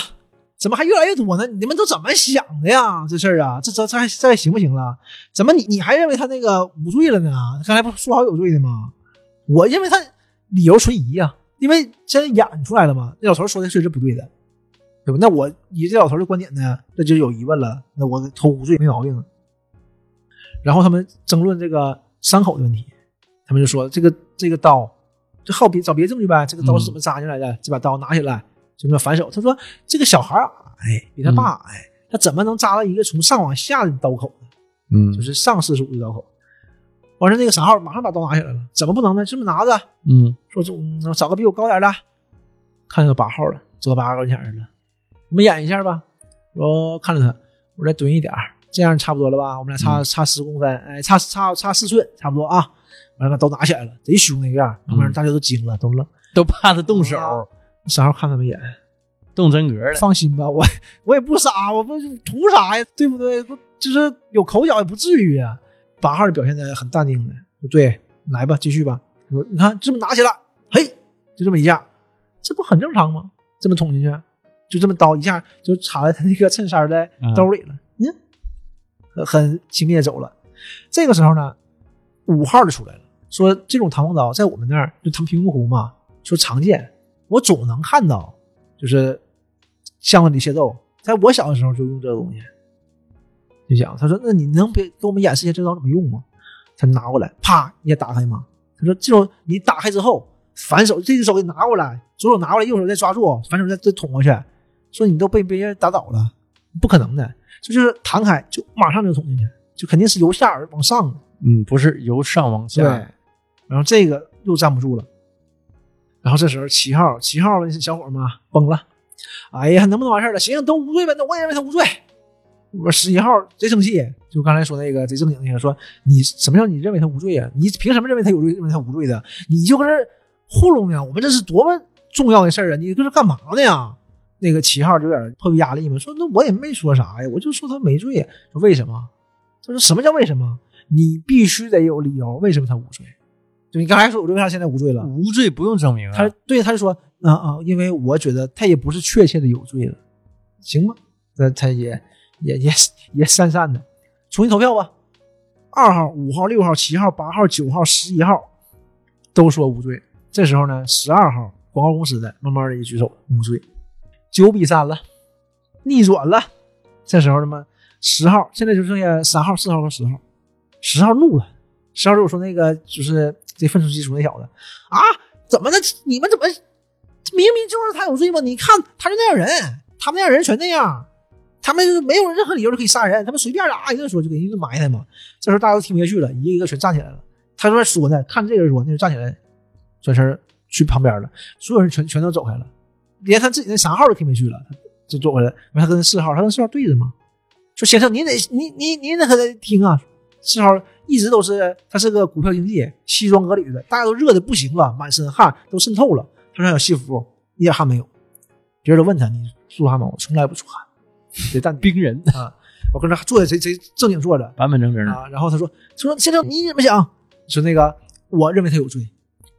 怎么还越来越多呢？你们都怎么想的呀？这事儿啊，这这这还这还行不行了？怎么你你还认为他那个无罪了呢？刚才不说好有罪的吗？我认为他理由存疑呀、因为现在演出来了嘛。那老头说的确实不对的，对吧？那我以这老头的观点呢，那就有疑问了。那我投无罪没毛病啊。然后他们争论这个伤口的问题，他们就说这个这个刀，就好别找别的证据呗。这个刀是怎么扎进来的？这把刀拿起来就那么反手。他说这个小孩矮，比他爸矮，他怎么能扎到一个从上往下的刀口呢？嗯就是上四十五的刀口。完事，那个三号马上把刀拿起来了，怎么不能呢？这么拿着，嗯说嗯找个比我高点的，看到八号了，走到八号跟前儿了，我们演一下吧。我看着他，我再蹲一点这样差不多了吧？我们俩差、差十公分，哎，差差差四寸，差不多啊。完了，把刀拿起来了，贼凶那个样儿，旁边大家都惊了，都愣。都怕他动手，三号看他们一眼，动真格了。放心吧，我我也不傻，我不图啥呀，对不对？不就是有口角也不至于啊。八号表现的很淡定的，说对，来吧，继续吧。我说你看这么拿起来，嘿，就这么一下，这不很正常吗？这么捅进去，就这么刀一下就插在他那个衬衫的兜里了，你看，很很轻蔑走了。这个时候呢，五号就出来了，说这种弹簧刀在我们那儿就他们平湖嘛，说常见，我总能看到，就是巷子里械斗，在我小的时候就用这个东西。就讲，他说：“那你能别给我们演示一下这招怎么用吗？”他拿过来，啪，你也打开吗？他说：“这种你打开之后，反手这只手给拿过来，左手拿过来，右手再抓住，反手再再捅过去。说你都被别人打倒了，不可能的。这就是弹开就马上就捅进去，就肯定是由下而往上的。嗯，不是由上往对，下。然后这个又站不住了。然后这时候七号，七号那小伙嘛崩了，哎呀，能不能完事儿了？行，都无罪呗，那我也认为他无罪。我说十一号贼生气，就刚才说那个贼正经那个，说你什么叫你认为他无罪呀、你凭什么认为他有罪，认为他无罪的？你就搁这糊弄呢？我们这是多么重要的事儿啊！你搁这干嘛呢呀？那个七号就有点迫于压力嘛，说那我也没说啥呀，我就说他没罪。说为什么？他说什么叫为什么？你必须得有理由，为什么他无罪？就你刚才说有罪，为啥现在无罪了？无罪不用证明啊。他对他就说啊啊，因为我觉得他也不是确切的有罪了，行吗？那他也也也 [LAUGHS] 也讪讪的，重新投票吧。二号、五号、六号、七号、八号、九号、十一号都说无罪。这时候呢，十二号广告公司的慢慢的一举手无罪，九比三了，逆转了。这时候他妈十号现在就剩下三号、四号和十号，十号怒了，十号就说那个就是这愤世嫉俗那小子啊，怎么的？你们怎么明明就是他有罪吗？你看他就那样人，他们那样人全那样，他们是没有任何理由就可以杀人，他们随便啊一顿说就给人一顿埋汰嘛。这时候大家都听不下去了，一个一个全站起来了。他说说呢，看这个人说，那就站起来，转身去旁边了，所有人全全都走开了，连他自己那三号都听不下去了，就走回来。他跟四号，他跟四号对着嘛，说先生您得你你你得可得听啊。四号一直都是他是个股票经纪，西装革履的，大家都热的不行了，满身汗都渗透了。他说还有西服，一点汗没有。别人都问他你出汗吗？我从来不出汗，得但 [LAUGHS] 冰人，啊。我跟这坐着谁谁正经坐着板板正正的。啊。然后他说说先生你怎么想？说那个我认为他有罪，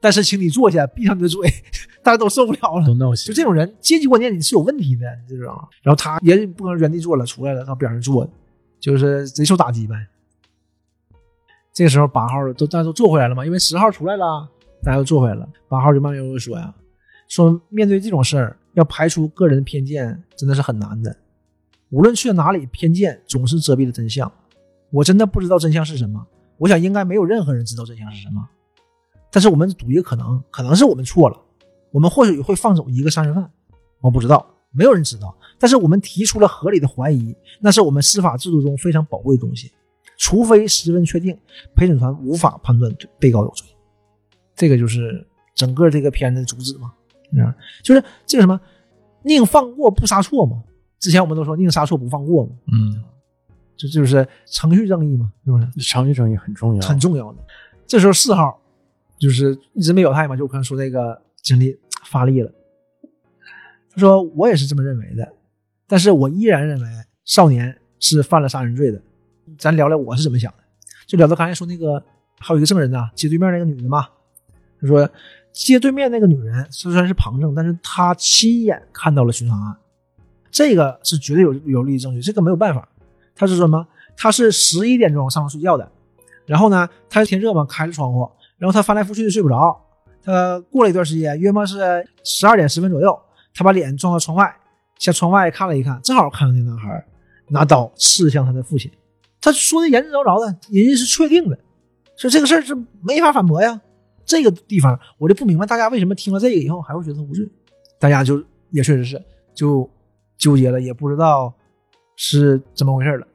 但是请你坐下，闭上你的嘴，大家都受不了了都。闹心就。这种人，阶级观念你是有问题的，你知道吗？然后他也不能原地坐了，出来了，到边上坐，就是贼受打击呗。这个时候八号都大家都坐回来了嘛，因为十号出来了，大家都坐回来了。八号就慢悠悠说呀，说面对这种事儿，要排除个人偏见，真的是很难的。无论去到哪里，偏见总是遮蔽了真相。我真的不知道真相是什么，我想应该没有任何人知道真相是什么。但是我们赌一个可能，可能是我们错了，我们或许会放走一个杀人犯，我不知道，没有人知道。但是我们提出了合理的怀疑，那是我们司法制度中非常宝贵的东西。除非十分确定，陪审团无法判断被告有罪。这个就是整个这个片子的主旨嘛，啊，就是这个什么，宁放过不杀错嘛。之前我们都说宁杀错不放过嘛，嗯，这就是程序正义嘛，是不是？程序正义很重要，很重要的。这时候四号就是一直没表态嘛，就我刚才说那个经历发力了。他说：“我也是这么认为的，但是我依然认为少年是犯了杀人罪的。咱聊聊我是怎么想的。就聊到刚才说那个还有一个证人呐，街对面那个女的嘛。他说街对面那个女人虽然是旁证，但是她亲眼看到了巡查案，这个是绝对有有利于证据，这个没有办法。他是什么？他是十一点钟上床睡觉的，然后呢，他天热嘛，开着窗户，然后他翻来覆去的睡不着。他过了一段时间，约莫是十二点十分左右。”他把脸撞到窗外，向窗外看了一看，正好看到那男孩拿刀刺向他的父亲。他说的言之凿凿的，人家是确定的，说这个事儿是没法反驳呀。这个地方我就不明白，大家为什么听了这个以后还会觉得无罪？大家就也确实是就纠结了，也不知道是怎么回事了。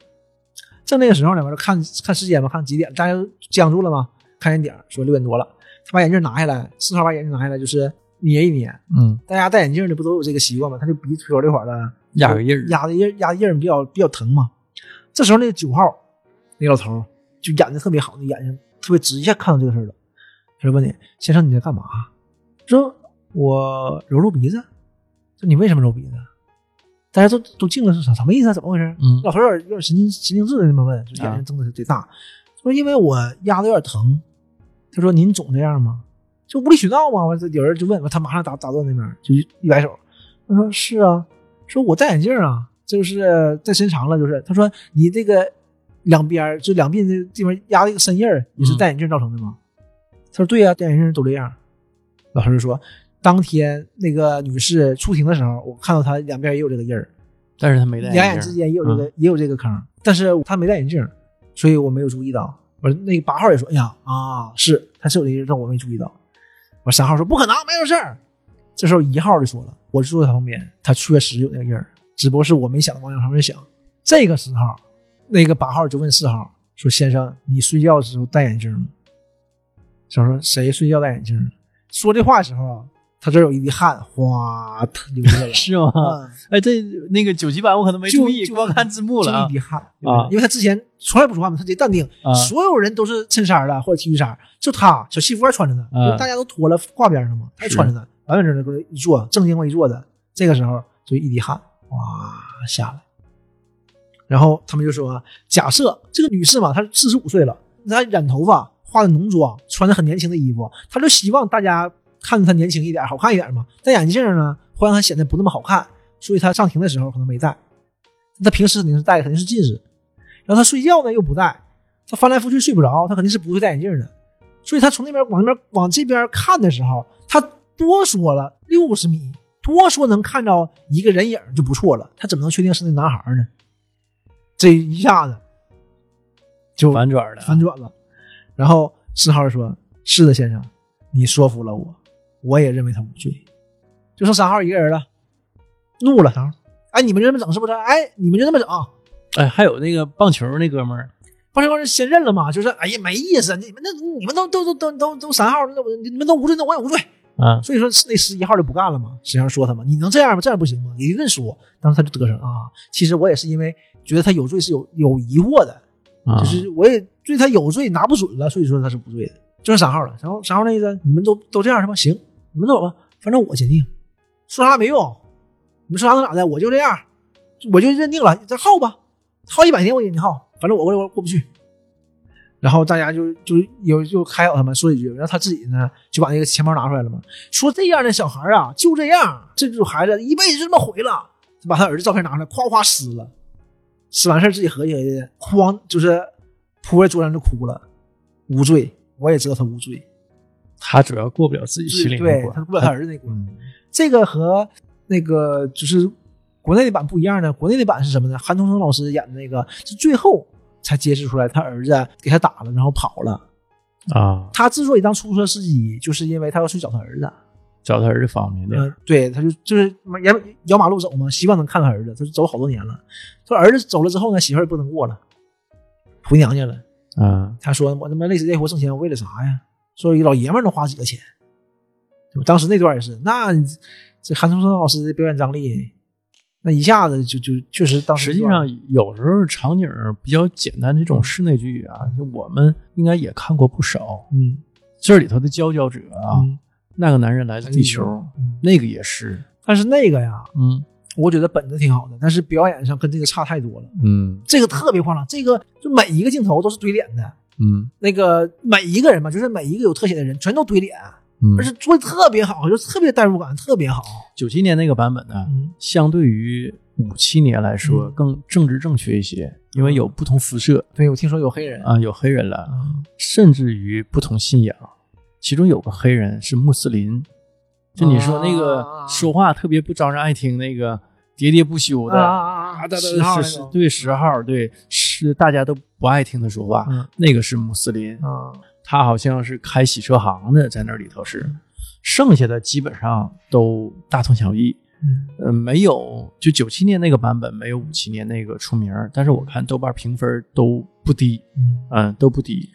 正那个时候呢，完了看看时间吧，看几点，大家僵住了嘛，看见点说六点多了。他把眼镜拿下来，四号把眼镜拿下来，就是。捏一捏，嗯，大家戴眼镜的不都有这个习惯吗？他就鼻腿这块的压个印儿，压的印，压的印比较比较疼嘛。这时候那个九号那老头就演的特别好，那眼睛特别直，一下看到这个事儿了。他就问你：“先生，你在干嘛？”说：“我揉揉鼻子。”说：“你为什么揉鼻子？”大家都都静了，是啥什么意思啊？怎么回事？嗯，老头有点有点神经神经质的那么问，就眼睛睁的贼大。说：“因为我压的有点疼。”他说：“您总这样吗？”就无理取闹吗，完这有人就问，他马上打打断那边，就一摆手，他说是啊，说我戴眼镜啊，就是在时间长了，就是他说你这个两边就两鬓这地方压了一个深印儿，也是戴眼镜造成的吗？他说对呀，戴眼镜都这样。老师就说，当天那个女士出庭的时候，我看到她两边也有这个印儿，但是她没戴，两眼之间也有这个也有这个坑，但是她没戴眼镜，所以我没有注意到。我那个八号也说，哎呀啊，是他是有这个印但我没注意到。我三号说不可能，没有事儿。这时候一号就说了，我坐在他旁边，他确实有那个印儿，只不过是我没想往那方面想。这个时候，那个八号就问四号说：“先生，你睡觉的时候戴眼镜吗？”小说谁睡觉戴眼镜？说这话的时候，他这有一滴汗哗他流下来，[LAUGHS] 是吗？哎，这那个九级版我可能没注意，光看字幕了就一滴汗啊，因为他之前从来不说话嘛，他贼淡定，所有人都是衬衫的或者 T 恤衫，就他小西服还穿着呢，大家都脱了挂边上嘛，他穿着呢，完完整整搁一坐，正襟危坐的。这个时候就一滴汗哇下来，然后他们就说：假设这个女士嘛，她四十五岁了，她染头发，化的浓妆，穿的很年轻的衣服，她就希望大家。看着她年轻一点，好看一点嘛。戴眼镜呢，会让她显得不那么好看，所以她上庭的时候可能没戴。她平时肯定是戴，肯定是近视。然后她睡觉呢又不戴，她翻来覆去睡不着，她肯定是不会戴眼镜的。所以她从那边往那边往这边看的时候，她多说了六十米，多说能看到一个人影就不错了。他怎么能确定是那男孩呢？这一下子就反转了，反转了。然后四号说：“是的，先生，你说服了我。”我也认为他无罪，就剩三号一个人了，怒了。三号，哎，你们就这么整是不是？哎，你们就这么整？哎，还有那个棒球那哥们儿，棒球哥是先认了嘛？就是哎呀，没意思，你们那你们都都都都都都三号，那我你们都无罪，那我也无罪啊。所以说那十一号就不干了嘛。实际上说他嘛，你能这样吗？这样不行吗？一顿说，当时他就得逞啊。其实我也是因为觉得他有罪是有有疑惑的，就是我也对他有罪拿不准了，所以说他是不对的。就是三号了，三号三号那意思，你们都都这样是吧？行。你们走吧，反正我坚定，说啥没用。你们说啥能咋的？我就这样，我就认定了，再耗吧，耗一百天我也你耗，反正我我过不去。然后大家就就有就开导他们说一句，然后他自己呢就把那个钱包拿出来了嘛，说这样的小孩啊就这样，这种孩子一辈子就这么毁了。就把他儿子照片拿出来，夸夸撕了，撕完事自己合计合计，哐就是扑在桌上就哭了，无罪，我也知道他无罪。他主要过不了自己心里那关他过不了他儿子那关。这个和那个就是国内的版不一样呢，国内的版是什么呢？韩童生老师演的那个是最后才揭示出来，他儿子给他打了，然后跑了啊。他之所以当出租车司机，就是因为他要去找他儿子，找他儿子方便点。对，他就就是沿摇马路走嘛，希望能看他儿子。他走好多年了，说儿子走了之后呢，媳妇儿不能过了，回娘家了。啊，他说我他妈累死累活挣钱，我为了啥呀？说一个老爷们能花几个钱？当时那段也是，那这韩松生老师的表演张力，那一下子就就确实当时实际上有时候场景比较简单这种室内剧啊，就我们应该也看过不少。嗯这里头的佼佼者啊，嗯那个男人来自地球，嗯，那个也是，但是那个呀，嗯我觉得本子挺好的，但是表演上跟这个差太多了。嗯这个特别夸张，这个就每一个镜头都是怼脸的，嗯那个每一个人嘛，就是每一个有特写的人全都怼脸，嗯。而且做的特别好，就特别代入感，特别好。九七年那个版本呢，嗯。相对于五七年来说嗯。更政治正确一些，因为有不同肤色对，我听说有黑人。啊，有黑人了，啊，甚至于不同信仰，其中有个黑人是穆斯林，就你说那个啊。说话特别不招人爱听，那个喋喋不休的。啊十号对十号对是大家都不爱听他说话，嗯。那个是穆斯林，啊，他好像是开洗车行的，在那里头是，剩下的基本上都大同小异。嗯。呃，没有，就九七年那个版本没有五七年那个出名，但是我看豆瓣评分都不低，嗯，嗯，都不低。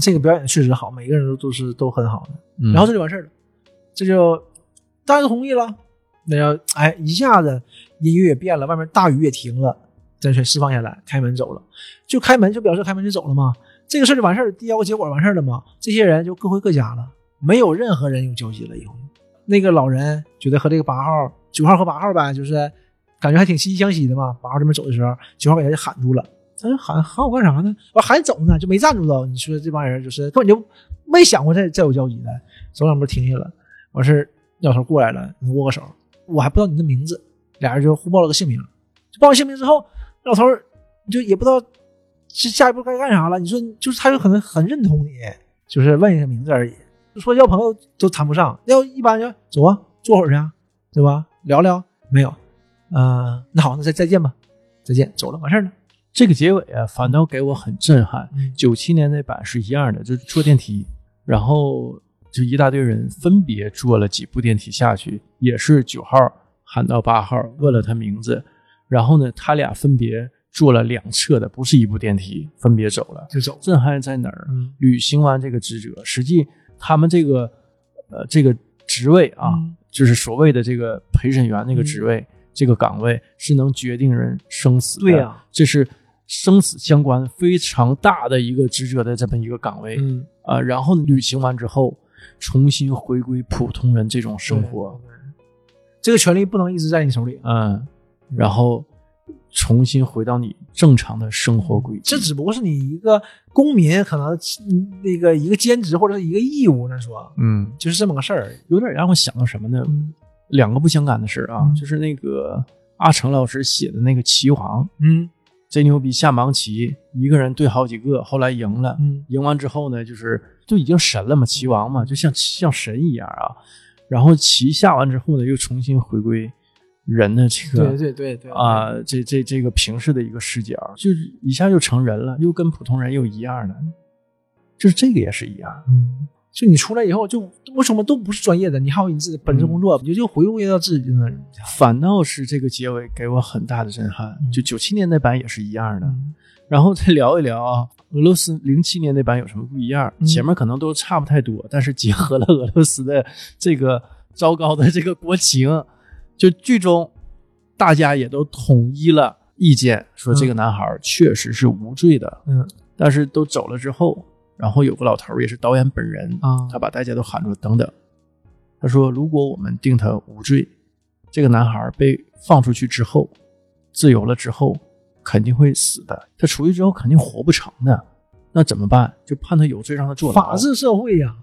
这个表演确实好，每个人都都是都很好的。嗯、然后这就完事儿了，这就大家都同意了，那要哎一下子音乐也变了，外面大雨也停了，真全释放下来，开门走了，就开门就表示开门就走了嘛，这个事儿就完事儿，递交个结果完事儿了嘛，这些人就各回各家了，没有任何人有交集了以后，那个老人觉得和这个八号、九号和八号呗，就是感觉还挺惺惺相惜的嘛，八号这边走的时候，九号给他就喊住了。他说喊喊我干啥呢？我还走呢，就没站住着。你说这帮人就是根本就没想过再再有交集的，走两步停下了。完事儿，老头过来了，你握个手，我还不知道你的名字，俩人就互报了个姓名。就报完姓名之后，老头就也不知道是下一步该干啥了。你说，就是他有可能很认同你，就是问一下名字而已。就说交朋友都谈不上，要一般就走啊，坐会儿去啊，对吧？聊聊没有？嗯、那好，那再再见吧，再见，走了，完事儿了。这个结尾啊，反倒给我很震撼。嗯九七年那版是一样的，就是坐电梯，然后就一大堆人分别坐了几部电梯下去，也是九号喊到八号，问了他名字，然后呢，他俩分别坐了两侧的，不是一部电梯，分别走了。就走。震撼在哪儿？嗯。履行完这个职责，实际他们这个呃这个职位啊，嗯。就是所谓的这个陪审员那个职位、这个岗位是能决定人生死的。对呀。这是生死相关非常大的一个职责的这么一个岗位。嗯，啊、然后履行完之后，重新回归普通人这种生活，这个权利不能一直在你手里，嗯，然后重新回到你正常的生活轨迹。这只不过是你一个公民可能嗯那个一个兼职或者是一个义务，那说嗯，就是这么个事儿。有点让我想到什么呢？嗯两个不相干的事儿啊，嗯就是那个阿成老师写的那个棋王，嗯贼牛逼，下盲棋，一个人对好几个，后来赢了，嗯赢完之后呢，就是就已经神了嘛，棋王嘛，就像像神一样啊。然后棋下完之后呢，又重新回归人的这个对对对对啊、这这这个平视的一个视角，就是一下就成人了，又跟普通人又一样了，就是这个也是一样。嗯，就你出来以后，就为什么都不是专业的，你还有你自己本职工作，你就就回归到自己的那儿。反倒是这个结尾给我很大的震撼，就九七年那版也是一样的。嗯然后再聊一聊啊，俄罗斯零七年那版有什么不一样？嗯前面可能都差不太多，但是结合了俄罗斯的这个糟糕的这个国情，就剧中大家也都统一了意见，说这个男孩确实是无罪的。嗯但是都走了之后，然后有个老头儿也是导演本人啊他把大家都喊住，等等，他说如果我们定他无罪，这个男孩被放出去之后，自由了之后肯定会死的，他出去之后肯定活不成的，那怎么办？就判他有罪，让他坐牢。法治社会呀、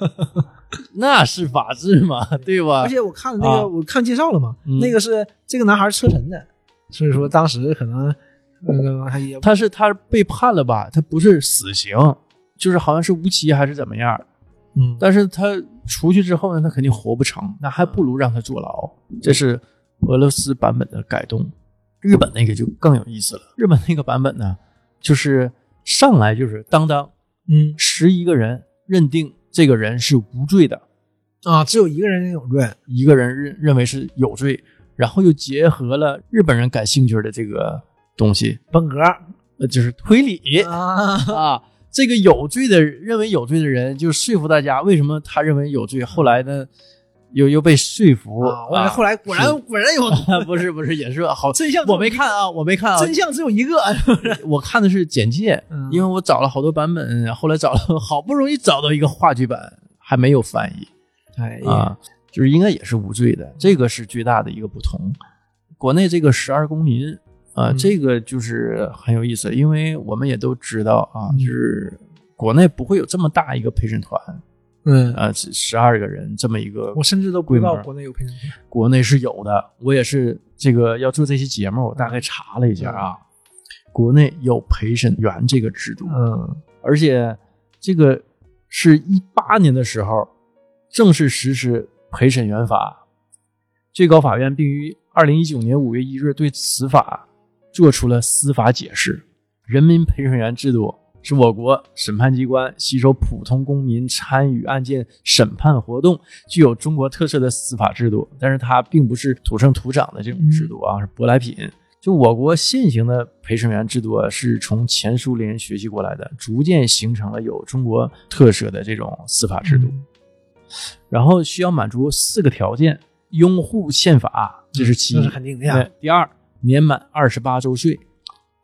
[LAUGHS] [LAUGHS] 那是法治嘛，对吧？而且我看那个，啊我看介绍了嘛，嗯那个是这个男孩车臣的，所以说当时可能那个他也他是他被判了吧？他不是死刑，就是好像是无期还是怎么样？嗯但是他出去之后呢，他肯定活不成，那还不如让他坐牢。这是俄罗斯版本的改动，日本那个就更有意思了。日本那个版本呢，就是上来就是当当嗯十一个人认定这个人是无罪的，啊，只有一个人有罪，一个人认认为是有罪，然后又结合了日本人感兴趣的这个东西，本格呃，就是推理啊，[LAUGHS] 啊。这个有罪的认为有罪的人，就说服大家为什么他认为有罪。后来呢，又又被说服。啊，我后来果然果然有 [LAUGHS] 不是不是也是好，真相，我没看啊，我没看啊，真相只有一个，[LAUGHS] 我看的是简介，嗯因为我找了好多版本，后来找了好不容易找到一个话剧版，还没有翻译哎啊，就是应该也是无罪的，这个是巨大的一个不同。国内这个十二公民啊，嗯这个就是很有意思，因为我们也都知道啊，嗯就是国内不会有这么大一个陪审团嗯，啊，十二个人这么一个我甚至都不知道国内有陪审团。国内是有的，我也是这个要做这期节目，我大概查了一下啊，国内有陪审员这个制度，嗯而且这个是一八年的时候正式实施陪审员法，最高法院并于二零一九年五月一日对此法做出了司法解释。人民陪审员制度是我国审判机关吸收普通公民参与案件审判活动，具有中国特色的司法制度。但是它并不是土生土长的这种制度啊，是舶来品。就我国现行的陪审员制度啊，是从前苏联学习过来的，逐渐形成了有中国特色的这种司法制度。嗯然后需要满足四个条件：拥护宪法，这是其一；这是肯定的呀第二，年满二十八周岁；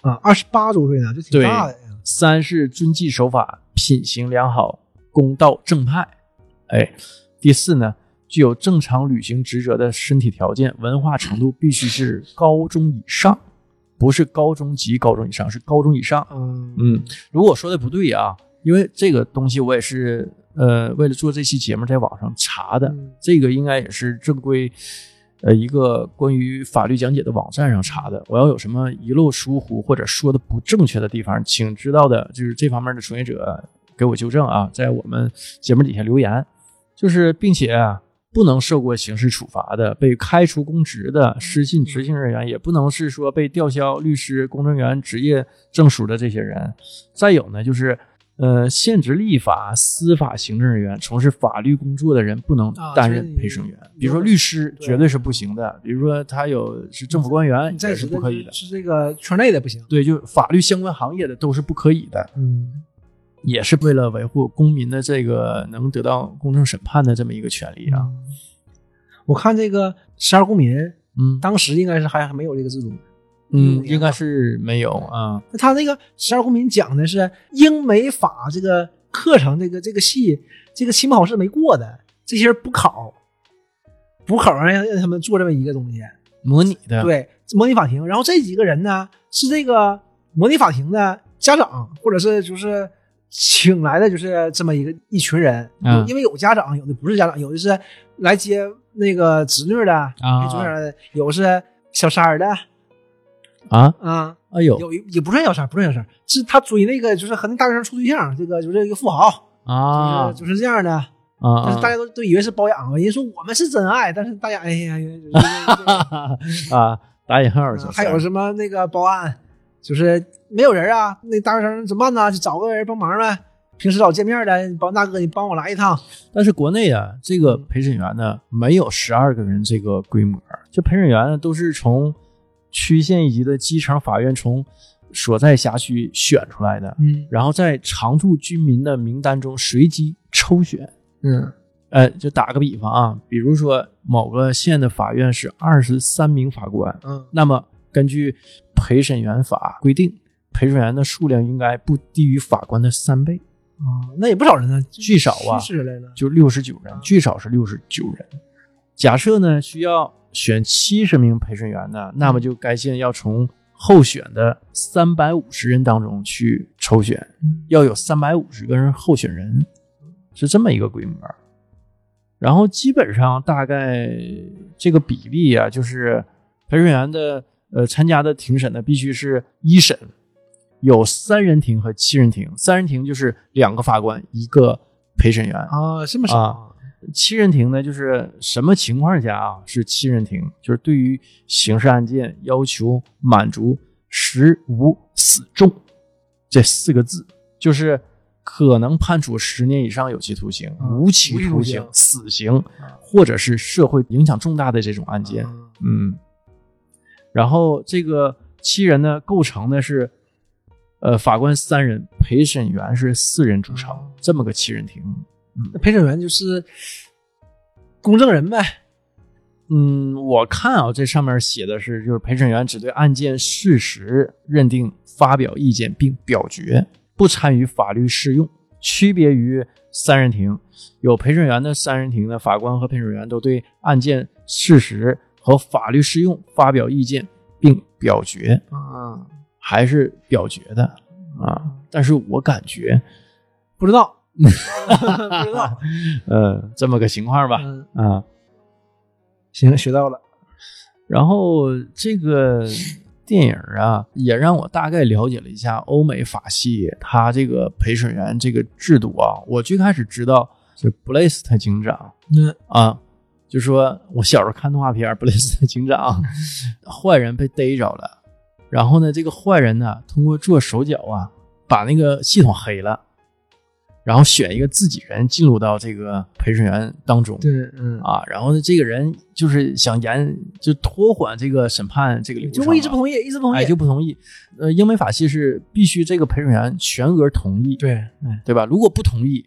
啊，二十八周岁呢，就挺大的呀。三是遵纪守法，品行良好，公道正派。哎，第四呢，具有正常履行职责的身体条件，文化程度必须是高中以上，不是高中及高中以上，是高中以上。嗯嗯，如果我说的不对啊，因为这个东西我也是呃为了做这期节目在网上查的，嗯这个应该也是正规呃一个关于法律讲解的网站上查的。我要有什么遗漏疏忽或者说的不正确的地方，请知道的就是这方面的从业者给我纠正啊，在我们节目底下留言。就是并且不能受过刑事处罚的、被开除公职的、失信执行人员，也不能是说被吊销律师、公证员职业证书的这些人。再有呢，就是呃，现职立法、司法行政人员从事法律工作的人不能啊担任陪审员，比如说律师绝对是不行的，比如说他有是政府官员也是不可以的。是这个圈内的不行。对，就法律相关行业的都是不可以的。嗯也是为了维护公民的这个能得到公正审判的这么一个权利啊。我看这个十二公民，嗯当时应该是还还没有这个制度。嗯，应该是没有啊。那他那个十二公民讲的是英美法这个课程，这个这个系这个期末考试没过的这些人补考，补考让让他们做这么一个东西。模拟的，，对，模拟法庭。然后这几个人呢，是这个模拟法庭的家长，或者是就是请来的，就是这么一个一群人。嗯有因为有家长，有的不是家长，有的是来接那个侄女的，啊接侄女的，有是小三儿的啊，啊，哎呦有也不算小三，不算小三，是他追那个就是和那大学生处对象，这个就是一个富豪，啊就是就是这样的。啊但是大家都都以为是包养，人家说我们是真爱，但是大家哎呀，就是 [LAUGHS] 啊，打引号还有什么那个报案，就是没有人啊，那大学生怎么办呢？就找个人帮忙呗。平时老见面的，帮大哥你帮我来一趟。但是国内啊，这个陪审员呢，没有十二个人这个规模。这陪审员呢，都是从区县一级的基层法院从所在辖区选出来的，嗯然后在常住居民的名单中随机抽选。嗯呃，就打个比方啊，比如说某个县的法院是二十三名法官，嗯那么根据陪审员法规定，陪审员的数量应该不低于法官的三倍，啊，那也不少人呢，最少啊。就六十九人，最少是六十九人。假设呢需要选七十名陪审员呢，那么就该县要从候选的三百五十人当中去抽选，嗯要有三百五十个人候选人，是这么一个规模。然后基本上大概这个比例啊，就是陪审员的呃参加的庭审呢，必须是一审，有三人庭和七人庭。三人庭就是两个法官一个陪审员，啊，这么少啊七人庭呢，就是什么情况下啊是七人庭？就是对于刑事案件要求满足十无死重这四个字，就是可能判处十年以上有期徒刑、啊无期徒徒刑刑、死刑，或者是社会影响重大的这种案件。啊嗯，然后这个七人呢，构成的是，呃，法官三人，陪审员是四人组成，哦这么个七人庭。那陪审员就是公证人呗。嗯，我看啊，这上面写的是，就是陪审员只对案件事实认定发表意见并表决，不参与法律适用。区别于三人庭，有陪审员的三人庭呢法官和陪审员都对案件事实和法律适用发表意见并表决，啊，还是表决的啊。但是我感觉，不知道，[LAUGHS] 不知道。呃，[LAUGHS] 这么个情况吧，嗯，啊。行，学到了。然后这个电影啊，也让我大概了解了一下欧美法系他这个陪审员这个制度啊。我最开始知道是布雷斯特警长嗯啊，就说我小时候看动画片，布雷斯特警长坏人被逮着了，然后呢，这个坏人呢通过做手脚啊，把那个系统黑了。然后选一个自己人进入到这个陪审员当中，对，嗯，啊，然后呢，这个人就是想延就拖缓这个审判这个流程、就一直不同意，一直不同意，哎，就不同意。呃，英美法系是必须这个陪审员全额同意，对，嗯，对吧？如果不同意，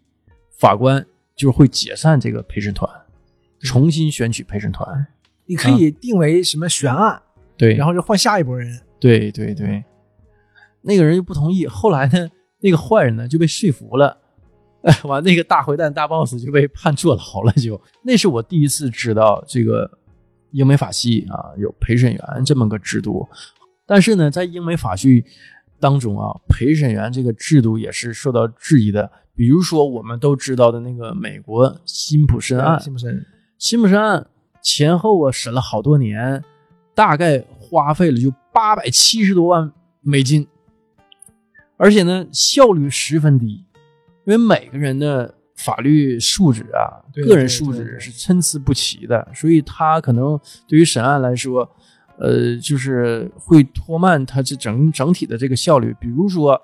法官就是会解散这个陪审团，重新选取陪审团。你可以定为什么悬案，对，然后就换下一拨人。对对对，那个人就不同意。后来呢，那个坏人呢就被说服了。[LAUGHS] 哎，完那个大坏蛋大 boss 就被判坐牢了，就那是我第一次知道这个英美法系啊有陪审员这么个制度，但是呢，在英美法系当中啊，陪审员这个制度也是受到质疑的。比如说我们都知道的那个美国辛普森案，辛普森，辛普森案前后啊审了好多年，大概花费了就八百七十多万美金，而且呢效率十分低。因为每个人的法律素质啊，个人素质是参差不齐的，所以他可能对于审案来说，呃，就是会拖慢他这整整体的这个效率。比如说，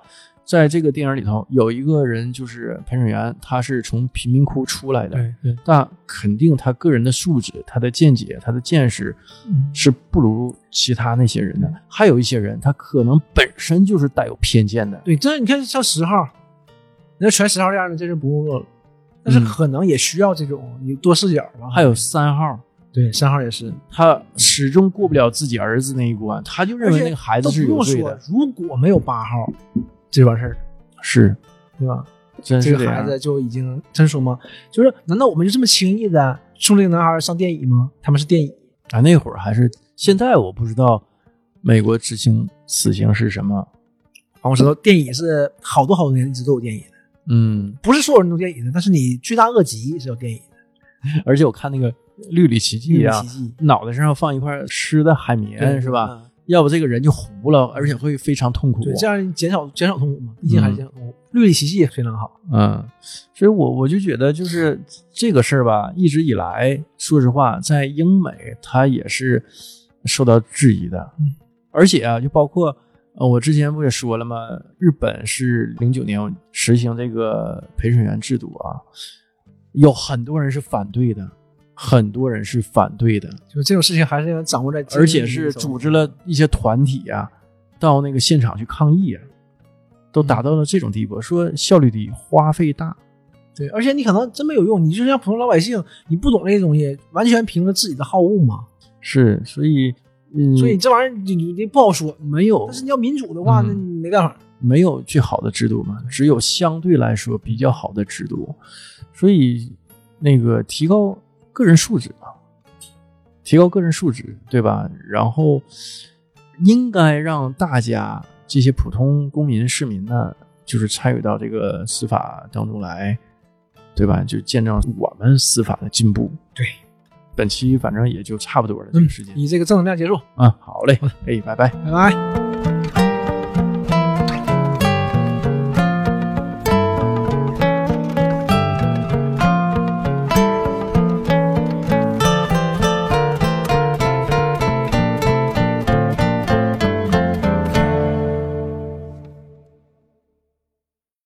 在这个电影里头，有一个人就是陪审员，他是从贫民窟出来的，对对，但肯定他个人的素质、他的见解、他的见识嗯是不如其他那些人的。还有一些人，他可能本身就是带有偏见的。对，这你看像十号，你要全十号这样的，这是不够了。但是嗯可能也需要这种你多视角吧。还有三号，对三号也是，他始终过不了自己儿子那一关，他就认为那个孩子都是有罪的，，如果没有八号，这就完事儿了，是，对吧？真是样这个孩子就已经真说吗？就是难道我们就这么轻易的送这个男孩上电椅吗？他们是电椅，啊，那会儿还是现在我不知道美国执行死刑是什么，啊，我知道电椅是好多好多年一直都有电椅的，嗯，不是所有人都电影的，但是你罪大恶极是有电影的。而且我看那个《绿里奇迹》啊脑袋上放一块湿的海绵是吧？？嗯要不这个人就糊了，而且会非常痛苦。对，这样减少减少痛苦嘛，毕竟还是减少痛苦。绿里奇迹也非常好，嗯，所以我我就觉得就是这个事儿吧，一直以来，说实话，在英美它也是受到质疑的。嗯，而且啊，就包括呃，我之前不也说了吗？日本是零九年实行这个陪审员制度啊，有很多人是反对的，很多人是反对的，就这种事情还是要掌握在而且是组织了一些团体啊，到那个现场去抗议啊，都达到了这种地步，说效率低，花费大。对，而且你可能真没有用，你就像普通老百姓，你不懂这些东西，完全凭着自己的好恶嘛。是，所以，嗯，所以这玩意儿你你你不好说。没有但是你要民主的话，嗯那你没办法。没有最好的制度嘛，只有相对来说比较好的制度，所以那个提高个人素质吧，提高个人素质，对吧？然后应该让大家这些普通公民市民呢，就是参与到这个司法当中来，对吧？就见证我们司法的进步。对，本期反正也就差不多了，这个时间、以这个正能量结束，啊，好嘞，哎，拜拜。拜拜。